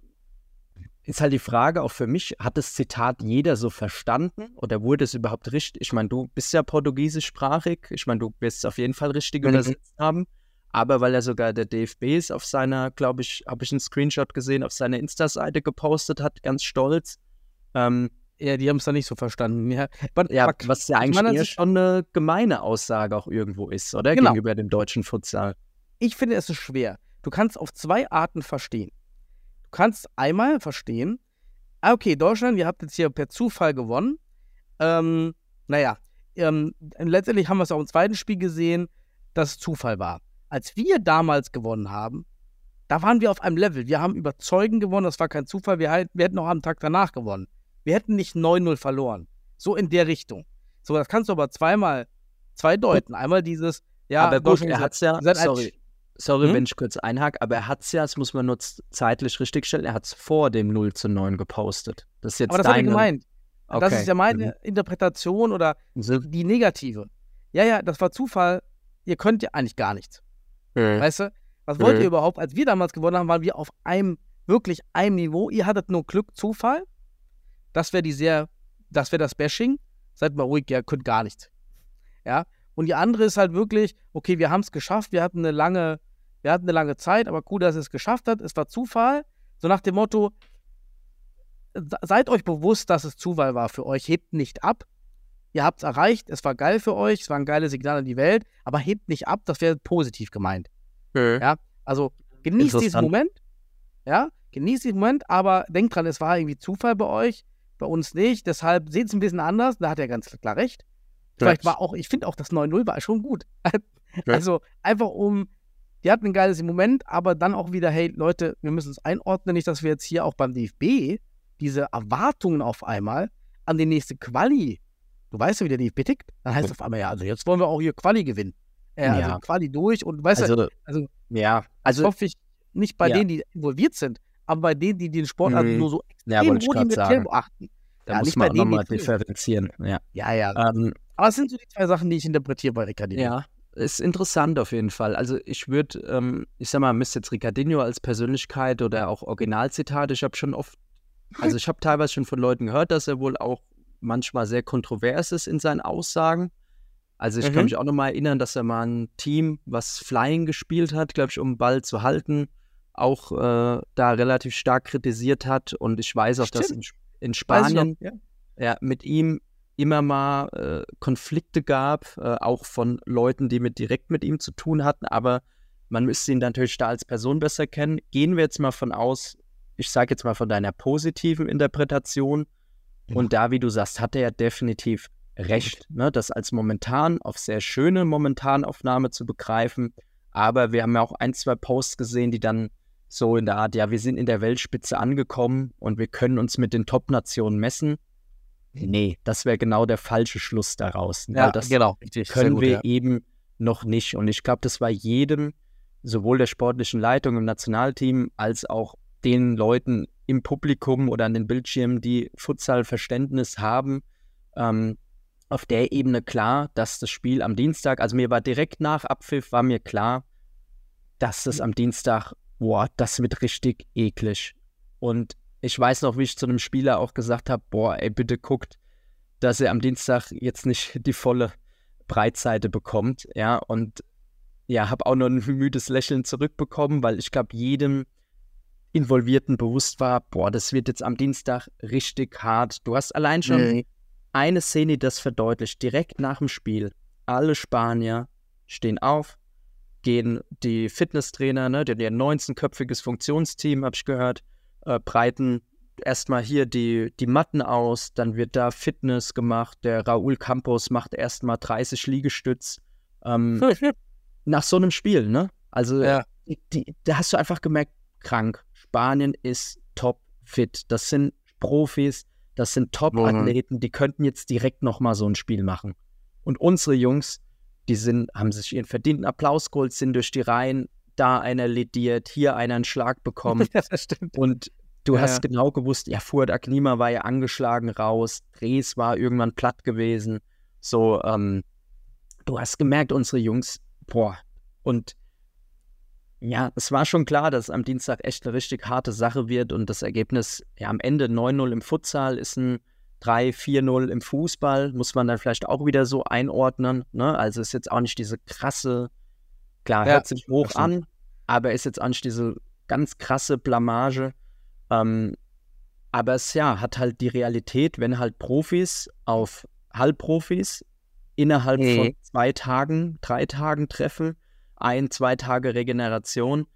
ist halt die Frage auch für mich, hat das Zitat jeder so verstanden oder wurde es überhaupt richtig? Ich meine, du bist ja portugiesischsprachig, ich meine, du wirst es auf jeden Fall richtig
Mhm.
übersetzt haben, aber weil er sogar der DFB ist auf seiner, glaube ich, habe ich einen Screenshot gesehen, auf seiner Insta-Seite gepostet hat, ganz stolz. Ähm,
Ja, die haben es da nicht so verstanden. Ja, aber,
ja, was ja eigentlich
meiner
eher schon eine gemeine Aussage auch irgendwo ist, oder?
Genau.
Gegenüber dem deutschen Futsal.
ich finde, es ist schwer. Du kannst auf zwei Arten verstehen. Du kannst einmal verstehen, ah, okay, Deutschland, ihr habt jetzt hier per Zufall gewonnen. Ähm, naja, ähm, letztendlich haben wir es auch im zweiten Spiel gesehen, dass es Zufall war. Als wir damals gewonnen haben, da waren wir auf einem Level. Wir haben überzeugend gewonnen, das war kein Zufall. Wir, halt, wir hätten auch am Tag danach gewonnen. Wir hätten nicht 9-0 verloren. So in der Richtung. So, das kannst du aber zweimal, zwei deuten. Einmal dieses, ja,
aber gut,
Deutschland,
er es ja, sorry, sorry,
Hm?
wenn ich kurz einhake, aber er hat es ja, das muss man nur zeitlich richtigstellen, er hat es vor dem 0 zu 9 gepostet. Das ist jetzt
Aber das
deine,
gemeint. Das
Okay.
ist ja meine Interpretation oder die negative. Ja, ja, das war Zufall. Ihr könnt ja eigentlich gar nichts. Weißt du? Was wollt
Mhm.
ihr überhaupt? Als wir damals gewonnen haben, waren wir auf einem, wirklich einem Niveau. Ihr hattet nur Glück, Zufall. Das wäre die sehr, das wäre das Bashing. Seid mal ruhig, ihr könnt gar nichts. Ja. Und die andere ist halt wirklich, okay, wir haben es geschafft, wir hatten eine lange, wir hatten eine lange Zeit, aber cool, dass ihr es geschafft habt. Es war Zufall. So nach dem Motto, se- seid euch bewusst, dass es Zufall war für euch. Hebt nicht ab. Ihr habt es erreicht, es war geil für euch, es war ein geiles Signal an die Welt, aber hebt nicht ab, das wäre positiv gemeint. Ja, also genießt diesen. Moment. Ja, genießt diesen Moment, aber denkt dran, es war irgendwie Zufall bei euch, bei uns nicht. Deshalb seht es ein bisschen anders. Da hat er ganz klar recht. Vielleicht war auch, ich finde auch das 9-0 war schon gut. Also einfach um, die hatten ein geiles Moment, aber dann auch wieder, hey Leute, wir müssen es einordnen, nicht, dass wir jetzt hier auch beim DFB diese Erwartungen auf einmal an die nächste Quali, du weißt ja, wie der DFB tickt, dann heißt es auf einmal, ja, also jetzt wollen wir auch hier Quali gewinnen. Äh,
Ja.
Also Quali durch und weißt du,
also,
also
ja, also,
hoffe ich nicht bei
Ja.
denen, die involviert sind, aber bei denen, die den Sport
Mhm.
nur so
ja,
extrem
sagen.
beachten.
Da
Ja,
muss man nochmal differenzieren. Ja.
Ja, ja.
Ähm,
Aber es sind so die zwei Sachen, die ich interpretiere bei Ricardini.
Ja, ist interessant auf jeden Fall. Also ich würde, ähm, ich sag mal, Mr. jetzt Ricardinho als Persönlichkeit oder auch Originalzitate, ich habe schon oft, also ich habe teilweise schon von Leuten gehört, dass er wohl auch manchmal sehr kontrovers ist in seinen Aussagen. Also ich
Mhm.
kann mich auch noch mal erinnern, dass er mal ein Team, was Flying gespielt hat, glaube ich, um den Ball zu halten, auch äh, da relativ stark kritisiert hat. Und ich weiß auch, dass in,
Stimmt.
in Spanien
ja.
ja, mit ihm immer mal äh, Konflikte gab, äh, auch von Leuten, die mit direkt mit ihm zu tun hatten, aber man müsste ihn natürlich da als Person besser kennen. Gehen wir jetzt mal von aus, ich sage jetzt mal von deiner positiven Interpretation. Und da, wie du sagst, hat er ja definitiv recht, ne, das als momentan auf sehr schöne Momentanaufnahme zu begreifen. Aber wir haben ja auch ein, zwei Posts gesehen, die dann so in der Art, ja, wir sind in der Weltspitze angekommen und wir können uns mit den Top-Nationen messen. Nee, das wäre genau der falsche Schluss daraus.
Ja,
weil das
genau, richtig.
können
gut,
wir
ja.
eben noch nicht. Und ich glaube, das war jedem, sowohl der sportlichen Leitung im Nationalteam als auch den Leuten im Publikum oder an den Bildschirmen, die Futsal-Verständnis haben, ähm, auf der Ebene klar, dass das Spiel am Dienstag, also mir war direkt nach Abpfiff, war mir klar, dass das am Dienstag, boah, das wird richtig eklig. Und ich weiß noch, wie ich zu einem Spieler auch gesagt habe, boah, ey, bitte guckt, dass er am Dienstag jetzt nicht die volle Breitseite bekommt, ja, und ja, habe auch noch ein müdes Lächeln zurückbekommen, weil ich glaube, jedem Involvierten bewusst war, boah, das wird jetzt am Dienstag richtig hart. Du hast allein schon
Mhm.
eine Szene, die das verdeutlicht. Direkt nach dem Spiel, alle Spanier stehen auf, gehen die Fitnesstrainer, ne, die haben ja ein 19-köpfiges Funktionsteam, habe ich gehört, äh, breiten erstmal hier die, die Matten aus, dann wird da Fitness gemacht. Der Raúl Campos macht erstmal 30 Liegestütz. Ähm, nach so einem Spiel, ne? Also,
Ja.
die, die, da hast du einfach gemerkt, krank. Spanien ist top fit. Das sind Profis, das sind Top-Athleten, die könnten jetzt direkt nochmal so ein Spiel machen. Und unsere Jungs, die sind, haben sich ihren verdienten Applaus geholt, sind durch die Reihen, da einer lediert, hier einer einen Schlag bekommen.
ja, das stimmt.
Und du
Ja,
hast
ja.
genau gewusst, ja, Fuad Aklima war ja angeschlagen raus, Dres war irgendwann platt gewesen. So, ähm, du hast gemerkt, unsere Jungs, boah, und ja, es war schon klar, dass es am Dienstag echt eine richtig harte Sache wird und das Ergebnis, ja, am Ende 9-0 im Futsal ist ein 3-4-0 im Fußball, muss man dann vielleicht auch wieder so einordnen. Ne? Also ist jetzt auch nicht diese krasse, klar,
Ja,
hört sich hoch an, aber ist jetzt nicht diese ganz krasse Blamage. Ähm, aber es ja, hat halt die Realität, wenn halt Profis auf Halbprofis innerhalb
Mhm.
von zwei Tagen, drei Tagen treffen, ein, zwei Tage Regeneration,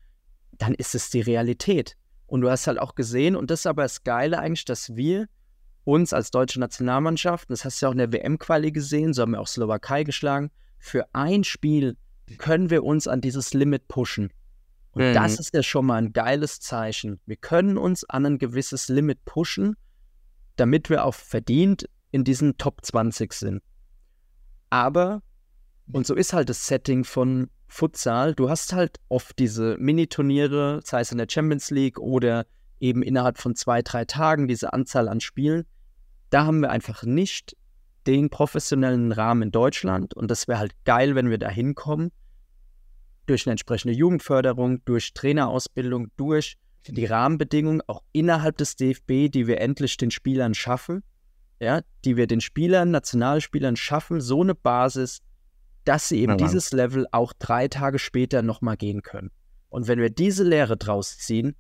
dann ist es die Realität. Und du hast halt auch gesehen, und das ist aber das Geile eigentlich, dass wir uns als deutsche Nationalmannschaft, das hast du ja auch in der WM-Quali gesehen, so haben wir auch Slowakei geschlagen, für ein Spiel können wir uns an dieses Limit pushen. Und
Mhm.
das ist ja schon mal ein geiles Zeichen. Wir können uns an ein gewisses Limit pushen, damit wir auch verdient in diesen Top 20 sind. Aber, und so ist halt das Setting von Futsal, du hast halt oft diese Mini-Turniere, sei es in der Champions League oder eben innerhalb von zwei, drei Tagen, diese Anzahl an Spielen. Da haben wir einfach nicht den professionellen Rahmen in Deutschland und das wäre halt geil, wenn wir da hinkommen. Durch eine entsprechende Jugendförderung, durch Trainerausbildung, durch die Rahmenbedingungen auch innerhalb des DFB, die wir endlich den Spielern schaffen, ja, die wir den Spielern, Nationalspielern schaffen, so eine Basis, dass sie eben dieses Level auch drei Tage später nochmal gehen können. Und wenn wir diese Lehre draus ziehen,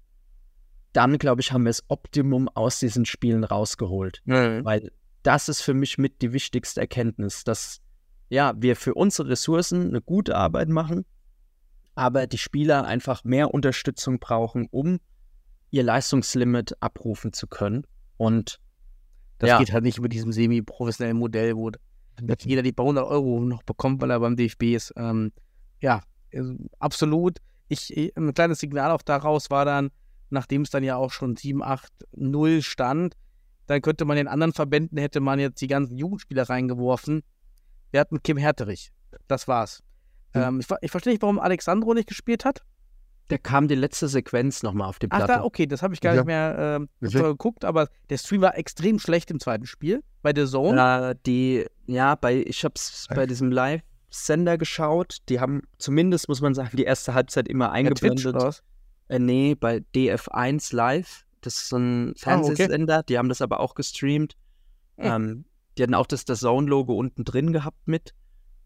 dann, glaube ich, haben wir das Optimum aus diesen Spielen rausgeholt.
Mhm.
Weil das ist für mich mit die wichtigste Erkenntnis, dass ja, wir für unsere Ressourcen eine gute Arbeit machen, aber die Spieler einfach mehr Unterstützung brauchen, um ihr Leistungslimit abrufen zu können. Und
Das
Ja.
geht halt nicht mit diesem semi-professionellen Modell, wo jeder die paar hundert Euro noch bekommt, weil er beim DFB ist. Ähm, ja, also absolut. Ich, ein kleines Signal auch daraus war dann, nachdem es dann ja auch schon 7, 8, 0 stand, dann könnte man den anderen Verbänden, hätte man jetzt die ganzen Jugendspieler reingeworfen. Wir hatten Kim Herterich. Das war's.
Hm.
Ähm, ich, ich verstehe nicht, warum Alexandro nicht gespielt hat.
da kam die letzte Sequenz nochmal auf die
Ach,
Platte.
da, okay, das habe ich gar
Ja.
nicht mehr
Mhm.
so geguckt, aber der Stream war extrem schlecht im zweiten Spiel bei der Zone.
Äh, die, ja, bei, ich habe es bei diesem Live-Sender geschaut. Die haben zumindest, muss man sagen, die erste Halbzeit immer
Ja, Twitch
eingeblendet.
oder was?
Äh, nee, bei DF1 Live. Das ist so ein
Ah, okay.
Fernsehsender. Die haben das aber auch gestreamt.
Hm.
Ähm, die hatten auch das, das Zone-Logo unten drin gehabt mit.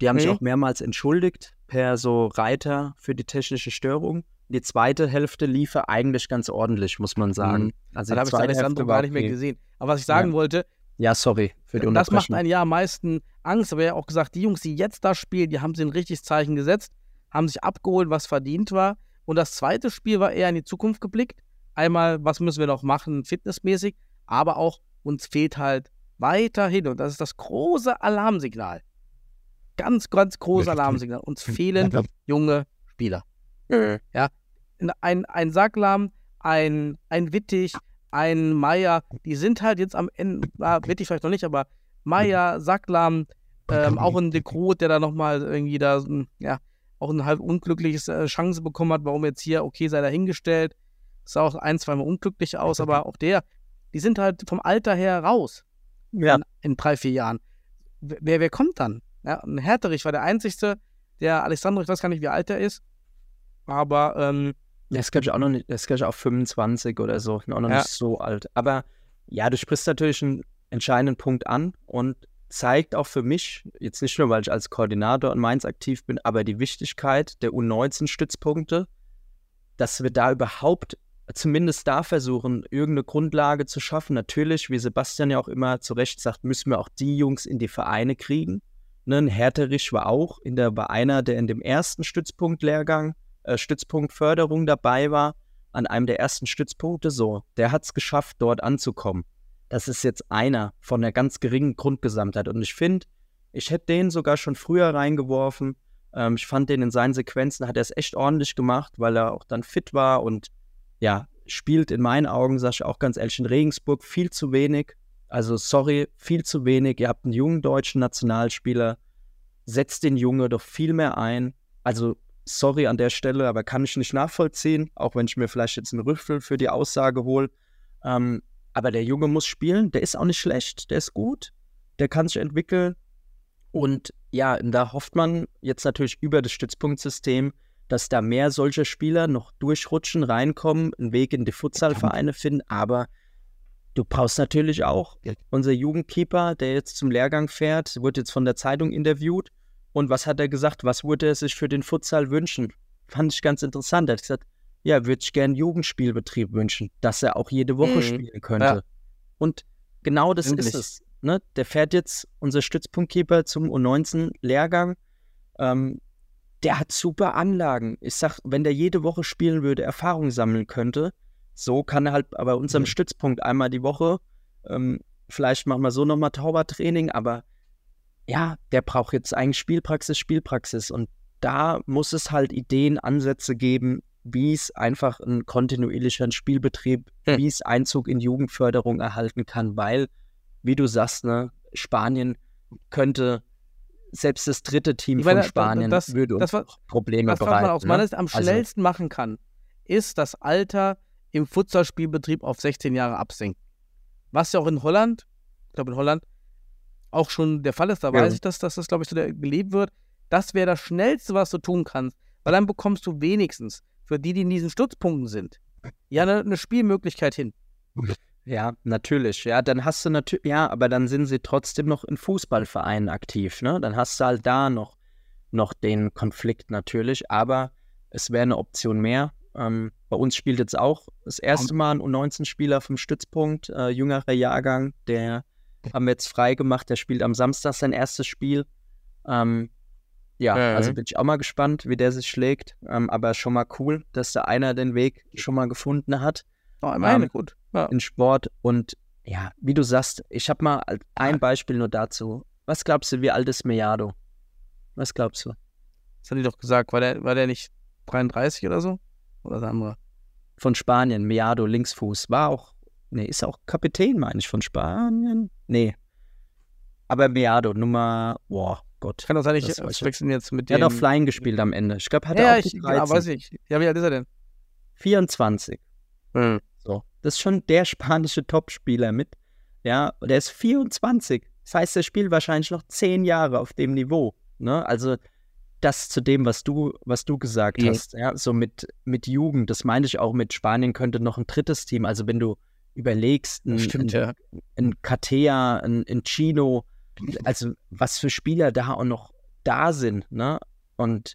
Die haben sich
Okay.
auch mehrmals entschuldigt per so Reiter für die technische Störung. Die zweite Hälfte lief eigentlich ganz ordentlich, muss man sagen. Also
Dann
die
habe ich Alessandro gar nicht mehr gesehen. Aber was ich sagen
Ja.
wollte,
Ja, sorry für die
das macht einen ja am meisten Angst. Aber er hat auch gesagt, die Jungs, die jetzt da spielen, die haben sie ein richtiges Zeichen gesetzt, haben sich abgeholt, was verdient war. Und das zweite Spiel war eher in die Zukunft geblickt. Einmal, was müssen wir noch machen, fitnessmäßig, aber auch uns fehlt halt weiterhin, und das ist das große Alarmsignal. Ganz, ganz großes Alarmsignal. Uns fehlen junge Spieler. Ja, ein, ein Sacklam, ein, ein Wittig, ein Meier, die sind halt jetzt am Ende, ah, Wittig vielleicht noch nicht, aber Meier, Sacklam, ähm, auch ein Dekrot, der da nochmal irgendwie da, ja, auch ein halb unglückliches äh, Chance bekommen hat, warum jetzt hier, okay, sei dahingestellt. Sah auch ein, zweimal unglücklich aus, aber auch der, die sind halt vom Alter her raus
Ja.
in, in drei, vier Jahren. Wer, wer kommt dann? Ja, ein Härterich war der Einzige, der Alessandro, ich weiß gar nicht, wie alt er ist, aber ähm,
Der ist, glaube ich, auch noch nicht, der ist, glaube ich, auch 25 oder so, auch noch
Ja.
nicht so alt. Aber ja, du sprichst natürlich einen entscheidenden Punkt an und zeigt auch für mich, jetzt nicht nur, weil ich als Koordinator in Mainz aktiv bin, aber die Wichtigkeit der U19-Stützpunkte, dass wir da überhaupt zumindest da versuchen, irgendeine Grundlage zu schaffen. Natürlich, wie Sebastian ja auch immer zu Recht sagt, müssen wir auch die Jungs in die Vereine kriegen. Ne, ein Herterich war auch in der, war einer, der in dem ersten Stützpunktlehrgang, äh, Stützpunkt dabei war, an einem der ersten Stützpunkte so. Der hat es geschafft, dort anzukommen. Das ist jetzt einer von der ganz geringen Grundgesamtheit. Und ich finde, ich hätte den sogar schon früher reingeworfen. Ähm, ich fand den in seinen Sequenzen, hat er es echt ordentlich gemacht, weil er auch dann fit war und ja, spielt in meinen Augen, sag ich auch ganz ehrlich, in Regensburg viel zu wenig. Also sorry, viel zu wenig. Ihr habt einen jungen deutschen Nationalspieler, setzt den Junge doch viel mehr ein. Also sorry an der Stelle, aber kann ich nicht nachvollziehen, auch wenn ich mir vielleicht jetzt einen Rüffel für die Aussage hole. Ähm, aber der Junge muss spielen, der ist auch nicht schlecht, der ist gut, der kann sich entwickeln. Und ja, da hofft man jetzt natürlich über das Stützpunktsystem, dass da mehr solcher Spieler noch durchrutschen, reinkommen, einen Weg in die Futsalvereine finden. Aber du brauchst natürlich auch unser Jugendkeeper, der jetzt zum Lehrgang fährt, wurde jetzt von der Zeitung interviewt. Und was hat er gesagt? Was würde er sich für den Futsal wünschen? Fand ich ganz interessant. Er hat gesagt, ja, würde ich gerne Jugendspielbetrieb wünschen, dass er auch jede Woche
Mhm.
spielen könnte.
Ja.
Und genau das
Endlich.
ist es. Ne? Der fährt jetzt, unser Stützpunktkeeper, zum U19-Lehrgang. Ähm, der hat super Anlagen. Ich sag, wenn der jede Woche spielen würde, Erfahrung sammeln könnte, so kann er halt bei unserem
Mhm.
Stützpunkt einmal die Woche, ähm, vielleicht machen wir so nochmal Taubertraining, aber ja, der braucht jetzt eigentlich Spielpraxis, Spielpraxis. Und da muss es halt Ideen, Ansätze geben, wie es einfach einen kontinuierlichen Spielbetrieb,
Hm.
wie es Einzug in Jugendförderung erhalten kann, weil, wie du sagst, ne, Spanien könnte, selbst das dritte Team
Ich meine,
von Spanien
das-
würde uns
das
auch Probleme
Das, was
bereiten.
man aus
ne?
meiner Sicht am
Also-
schnellsten machen kann, ist das Alter im Futsalspielbetrieb auf 16 Jahre absenken. Was ja auch in Holland, ich glaube in Holland, auch schon der Fall ist, da
Ja.
weiß ich, dass, dass das, glaube ich, so gelebt wird. Das wäre das Schnellste, was du tun kannst, weil dann bekommst du wenigstens für die, die in diesen Stützpunkten sind, ja eine, eine Spielmöglichkeit hin.
Ja, natürlich. Ja, dann hast du natürlich, ja, aber dann sind sie trotzdem noch in Fußballvereinen aktiv, ne? Dann hast du halt da noch, noch den Konflikt natürlich, aber es wäre eine Option mehr. Ähm, bei uns spielt jetzt auch das erste Mal ein U19-Spieler vom Stützpunkt, äh, jüngerer Jahrgang, der haben wir jetzt frei gemacht, der spielt am Samstag sein erstes Spiel. Ähm, ja,
Mhm.
also bin ich auch mal gespannt, wie der sich schlägt. Ähm, aber schon mal cool, dass da einer den Weg schon mal gefunden hat
Oh, meine,
Ähm,
gut. Ja.
in Sport. Und ja, wie du sagst, ich habe mal al- ein Beispiel nur dazu. Was glaubst du, wie alt ist Mejado? Was glaubst du?
Das hat die doch gesagt. War der, war der nicht 33 oder so? Oder der andere?
Von Spanien, Mejado, Linksfuß. War auch, nee, ist auch Kapitän, meine ich, von Spanien. Nee. Aber Mejado, Nummer, boah, Gott.
Kann doch sein, ich
ich.
wechseln jetzt mit dem.
hat auch Flying gespielt am Ende. Ich glaube, hat
ja,
er auch
ich,
die
ja,
13.
weiß ich. Ja, wie alt ist er denn?
24. So. Das ist schon der spanische Topspieler mit. Ja, der ist 24. Das heißt, er spielt wahrscheinlich noch zehn Jahre auf dem Niveau. Ne? Also das zu dem, was du, was du gesagt
Mhm.
hast, ja, so mit, mit Jugend, das meine ich auch mit Spanien könnte noch ein drittes Team. Also wenn du überlegst, ein,
Stimmt,
ein,
ja.
ein Katea, ein, ein Chino, also was für Spieler da auch noch da sind, ne? Und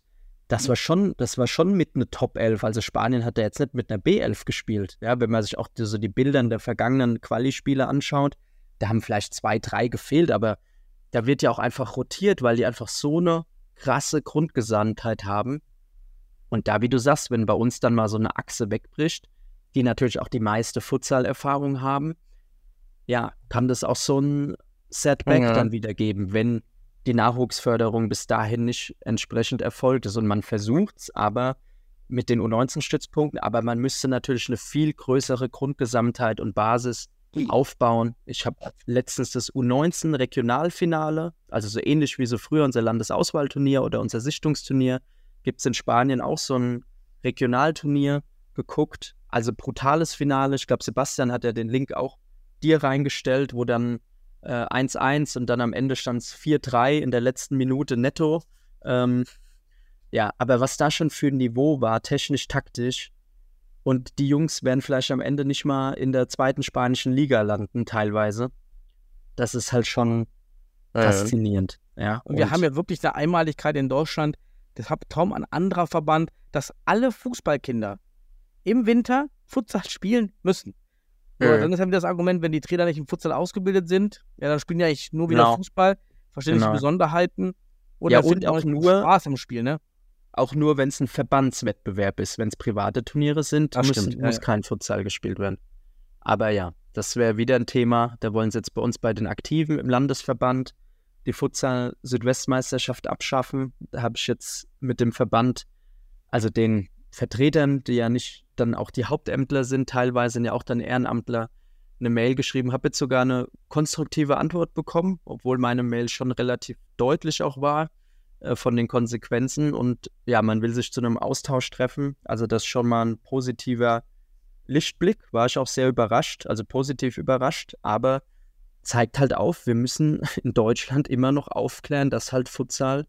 das war schon, das war schon mit einer Top 11. Also Spanien hat da jetzt nicht mit einer B11 gespielt. Ja, wenn man sich auch die, so die Bilder der vergangenen Quali-Spiele anschaut, da haben vielleicht zwei, drei gefehlt, aber da wird ja auch einfach rotiert, weil die einfach so eine krasse Grundgesandtheit haben. Und da, wie du sagst, wenn bei uns dann mal so eine Achse wegbricht, die natürlich auch die meiste Futsal-Erfahrung haben, ja, kann das auch so ein Setback
Ja.
dann wieder geben, wenn die Nachwuchsförderung bis dahin nicht entsprechend erfolgt ist. Und man versucht es aber mit den U19-Stützpunkten, aber man müsste natürlich eine viel größere Grundgesamtheit und Basis aufbauen. Ich habe letztens das U19-Regionalfinale, also so ähnlich wie so früher unser Landesauswahlturnier oder unser Sichtungsturnier, gibt es in Spanien auch so ein Regionalturnier geguckt. Also brutales Finale. Ich glaube, Sebastian hat ja den Link auch dir reingestellt, wo dann 1-1 und dann am Ende stand es 4-3 in der letzten Minute netto. Ähm, ja, aber was da schon für ein Niveau war, technisch, taktisch, und die Jungs werden vielleicht am Ende nicht mal in der zweiten spanischen Liga landen, teilweise. Das ist halt schon faszinierend. Ja,
Und wir haben ja wirklich eine Einmaligkeit in Deutschland, das hat kaum ein anderer Verband, dass alle Fußballkinder im Winter Futsal spielen müssen. So,
Mhm.
Dann ist halt wieder das Argument, wenn die Trainer nicht im Futsal ausgebildet sind, ja, dann spielen die eigentlich nur wieder
Genau.
Fußball, verstehen nicht die
Genau.
Besonderheiten und
Ja, und auch nur-
Spaß im Spiel, ne?
Auch nur, wenn es ein Verbandswettbewerb ist. Wenn es private Turniere sind,
Das
muss,
stimmt,
muss
ja.
kein Futsal gespielt werden. Aber ja, das wäre wieder ein Thema. Da wollen sie jetzt bei uns bei den Aktiven im Landesverband die Futsal-Südwestmeisterschaft abschaffen. Da habe ich jetzt mit dem Verband, also den Vertretern, die ja nicht dann auch die Hauptämtler sind, teilweise sind ja auch dann Ehrenamtler, eine Mail geschrieben, habe jetzt sogar eine konstruktive Antwort bekommen, obwohl meine Mail schon relativ deutlich auch war äh, von den Konsequenzen. Und ja, man will sich zu einem Austausch treffen. Also das ist schon mal ein positiver Lichtblick. War ich auch sehr überrascht, also positiv überrascht, aber zeigt halt auf, wir müssen in Deutschland immer noch aufklären, dass halt Futsal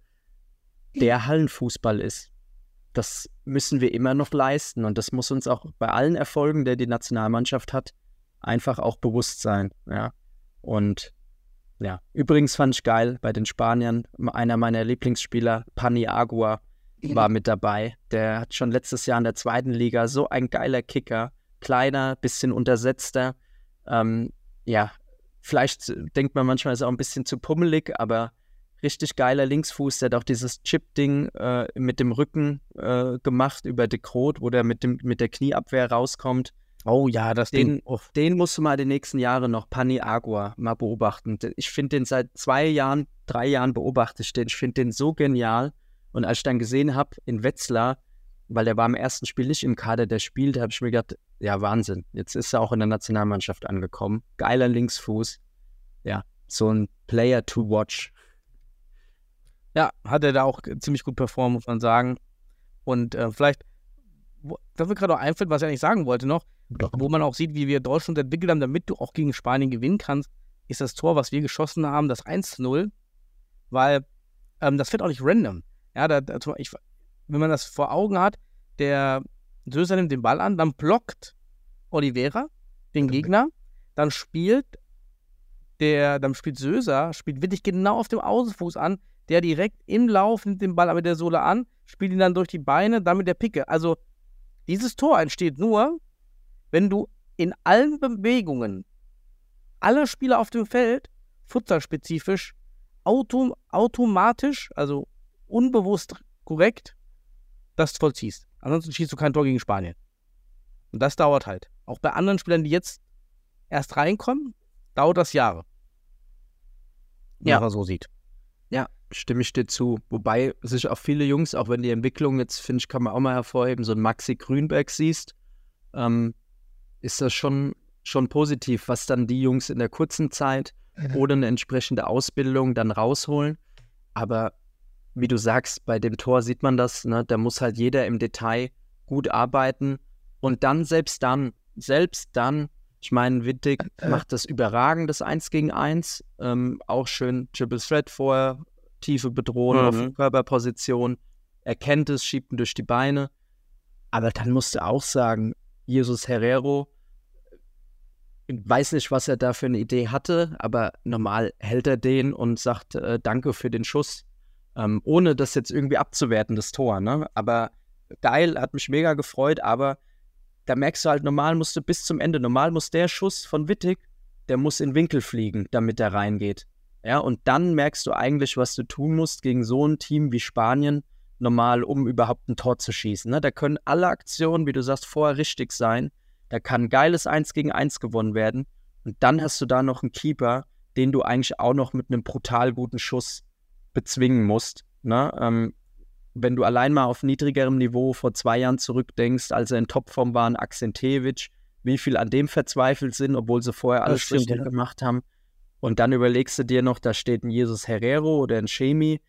der Hallenfußball ist. Das müssen wir immer noch leisten und das muss uns auch bei allen Erfolgen, der die Nationalmannschaft hat, einfach auch bewusst sein. Ja. Und ja, übrigens fand ich geil bei den Spaniern, einer meiner Lieblingsspieler, Pani Agua, war mit dabei. Der hat schon letztes Jahr in der zweiten Liga so ein geiler Kicker, kleiner, bisschen untersetzter. Ähm, ja, vielleicht denkt man manchmal, ist er auch ein bisschen zu pummelig, aber richtig geiler Linksfuß. Der hat auch dieses Chip-Ding äh, mit dem Rücken äh, gemacht über De Groot, wo der mit, dem, mit der Knieabwehr rauskommt.
Oh ja, das
Den,
Ding. Oh,
den musst du mal die nächsten Jahre noch, Pani Agua, mal beobachten. Ich finde den seit zwei Jahren, drei Jahren beobachte ich den. Ich finde den so genial. Und als ich dann gesehen habe in Wetzlar, weil der war im ersten Spiel nicht im Kader, der spielt, habe ich mir gedacht, ja, Wahnsinn. Jetzt ist er auch in der Nationalmannschaft angekommen. Geiler Linksfuß. Ja, so ein Player to watch.
Ja, hat er da auch ziemlich gut performt, muss man sagen. Und äh, vielleicht, wo, das mir gerade auch einfällt, was ich eigentlich sagen wollte noch, wo man auch sieht, wie wir Deutschland entwickelt haben, damit du auch gegen Spanien gewinnen kannst, ist das Tor, was wir geschossen haben, das 1-0, weil ähm, das wird auch nicht random. Ja, da, da, ich, wenn man das vor Augen hat, der Söser nimmt den Ball an, dann blockt Oliveira den Gegner, dann spielt der, dann spielt Söser, spielt wirklich genau auf dem Außenfuß an, der direkt im Lauf nimmt den Ball mit der Sohle an, spielt ihn dann durch die Beine, dann mit der Picke. Also dieses Tor entsteht nur, wenn du in allen Bewegungen alle Spieler auf dem Feld, futsalspezifisch, autom automatisch, also unbewusst korrekt, das vollziehst. Ansonsten schießt du kein Tor gegen Spanien. Und das dauert halt. Auch bei anderen Spielern, die jetzt erst reinkommen, dauert das Jahre. Wenn
Ja.
man so sieht.
Stimme ich dir zu. Wobei sich auch viele Jungs, auch wenn die Entwicklung jetzt, finde ich, kann man auch mal hervorheben, so ein Maxi Grünberg siehst, ähm, ist das schon, schon positiv, was dann die Jungs in der kurzen Zeit ohne eine entsprechende Ausbildung dann rausholen. Aber wie du sagst, bei dem Tor sieht man das, ne? da muss halt jeder im Detail gut arbeiten. Und dann, selbst dann, selbst dann, ich meine, Wittig macht das überragend, das 1 gegen 1. Ähm, auch schön Triple Threat vorher, tiefe Bedrohung auf
Mhm.
Körperposition. Er kennt es, schiebt ihn durch die Beine. Aber dann musst du auch sagen, Jesus Herrero, ich weiß nicht, was er da für eine Idee hatte, aber normal hält er den und sagt äh, Danke für den Schuss. Ähm, ohne das jetzt irgendwie abzuwerten, das Tor. Ne? Aber geil, hat mich mega gefreut, aber da merkst du halt, normal musst du bis zum Ende, normal muss der Schuss von Wittig, der muss in Winkel fliegen, damit er reingeht. Ja, und dann merkst du eigentlich, was du tun musst gegen so ein Team wie Spanien, normal, um überhaupt ein Tor zu schießen. Ne? Da können alle Aktionen, wie du sagst, vorher richtig sein. Da kann geiles 1 gegen 1 gewonnen werden. Und dann hast du da noch einen Keeper, den du eigentlich auch noch mit einem brutal guten Schuss bezwingen musst. Ne? Ähm, wenn du allein mal auf niedrigerem Niveau vor zwei Jahren zurückdenkst, als er in Topform war, ein Akzentewitsch, wie viel an dem verzweifelt sind, obwohl sie vorher alles richtig gemacht haben. Und dann überlegst du dir noch, da steht ein Jesus Herrero oder ein Chemi,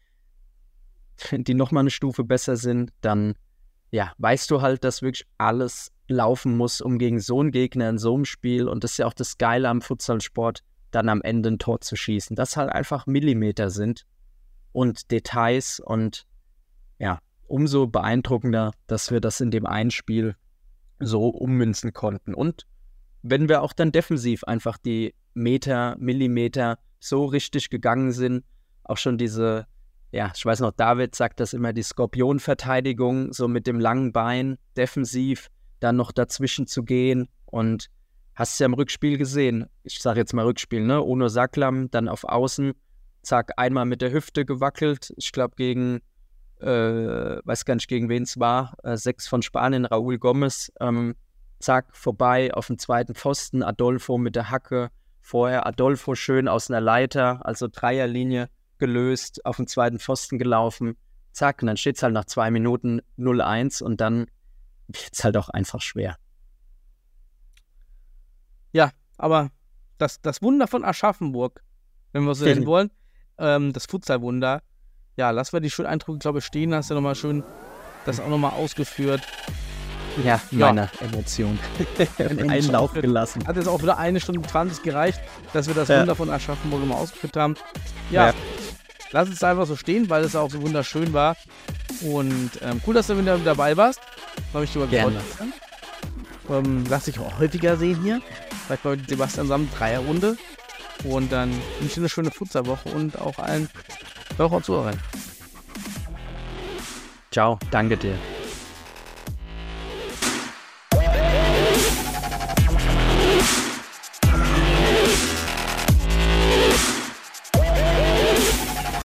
die nochmal eine Stufe besser sind, dann ja, weißt du halt, dass wirklich alles laufen muss, um gegen so einen Gegner in so einem Spiel, und das ist ja auch das Geile am Futsalsport, dann am Ende ein Tor zu schießen. Das halt einfach Millimeter sind und Details und ja, umso beeindruckender, dass wir das in dem einen Spiel so ummünzen konnten. Und wenn wir auch dann defensiv einfach die Meter, Millimeter so richtig gegangen sind, auch schon diese, ja, ich weiß noch, David sagt das immer, die Skorpionverteidigung, so mit dem langen Bein, defensiv, dann noch dazwischen zu gehen und hast ja im Rückspiel gesehen. Ich sage jetzt mal Rückspiel, ne? Uno Saklam, dann auf Außen, zack, einmal mit der Hüfte gewackelt. Ich glaube gegen, äh, weiß gar nicht gegen wen es war, äh, sechs von Spanien, Raúl Gomez, ähm, zack, vorbei auf dem zweiten Pfosten, Adolfo mit der Hacke, vorher Adolfo schön aus einer Leiter, also Dreierlinie gelöst, auf dem zweiten Pfosten gelaufen, zack, und dann steht es halt nach zwei Minuten 0-1 und dann wird es halt auch einfach schwer.
Ja, aber das, das Wunder von Aschaffenburg, wenn wir so nennen wollen, ähm, das Futsalwunder, ja, lassen wir die schönen Eindrücke, glaube ich, stehen. Hast du nochmal schön das auch nochmal ausgeführt.
Ja,
Ja.
meine Emotion.
Ein
Einen Lauf gelassen.
Hat jetzt auch wieder eine Stunde 20 gereicht, dass wir das
Ja.
Wunder von Aschaffenburg mal ausgeführt haben. Ja,
Ja.
lass es einfach so stehen, weil es auch so wunderschön war. Und ähm, cool, dass du wieder dabei warst. Habe ich drüber gefreut. Ähm, lass dich auch häufiger sehen hier. Vielleicht bei Sebastian zusammen Dreierrunde. Und dann wünsche ich dir eine schöne Futsalwoche und auch allen Hörern und Zuhörern.
Ciao, danke dir.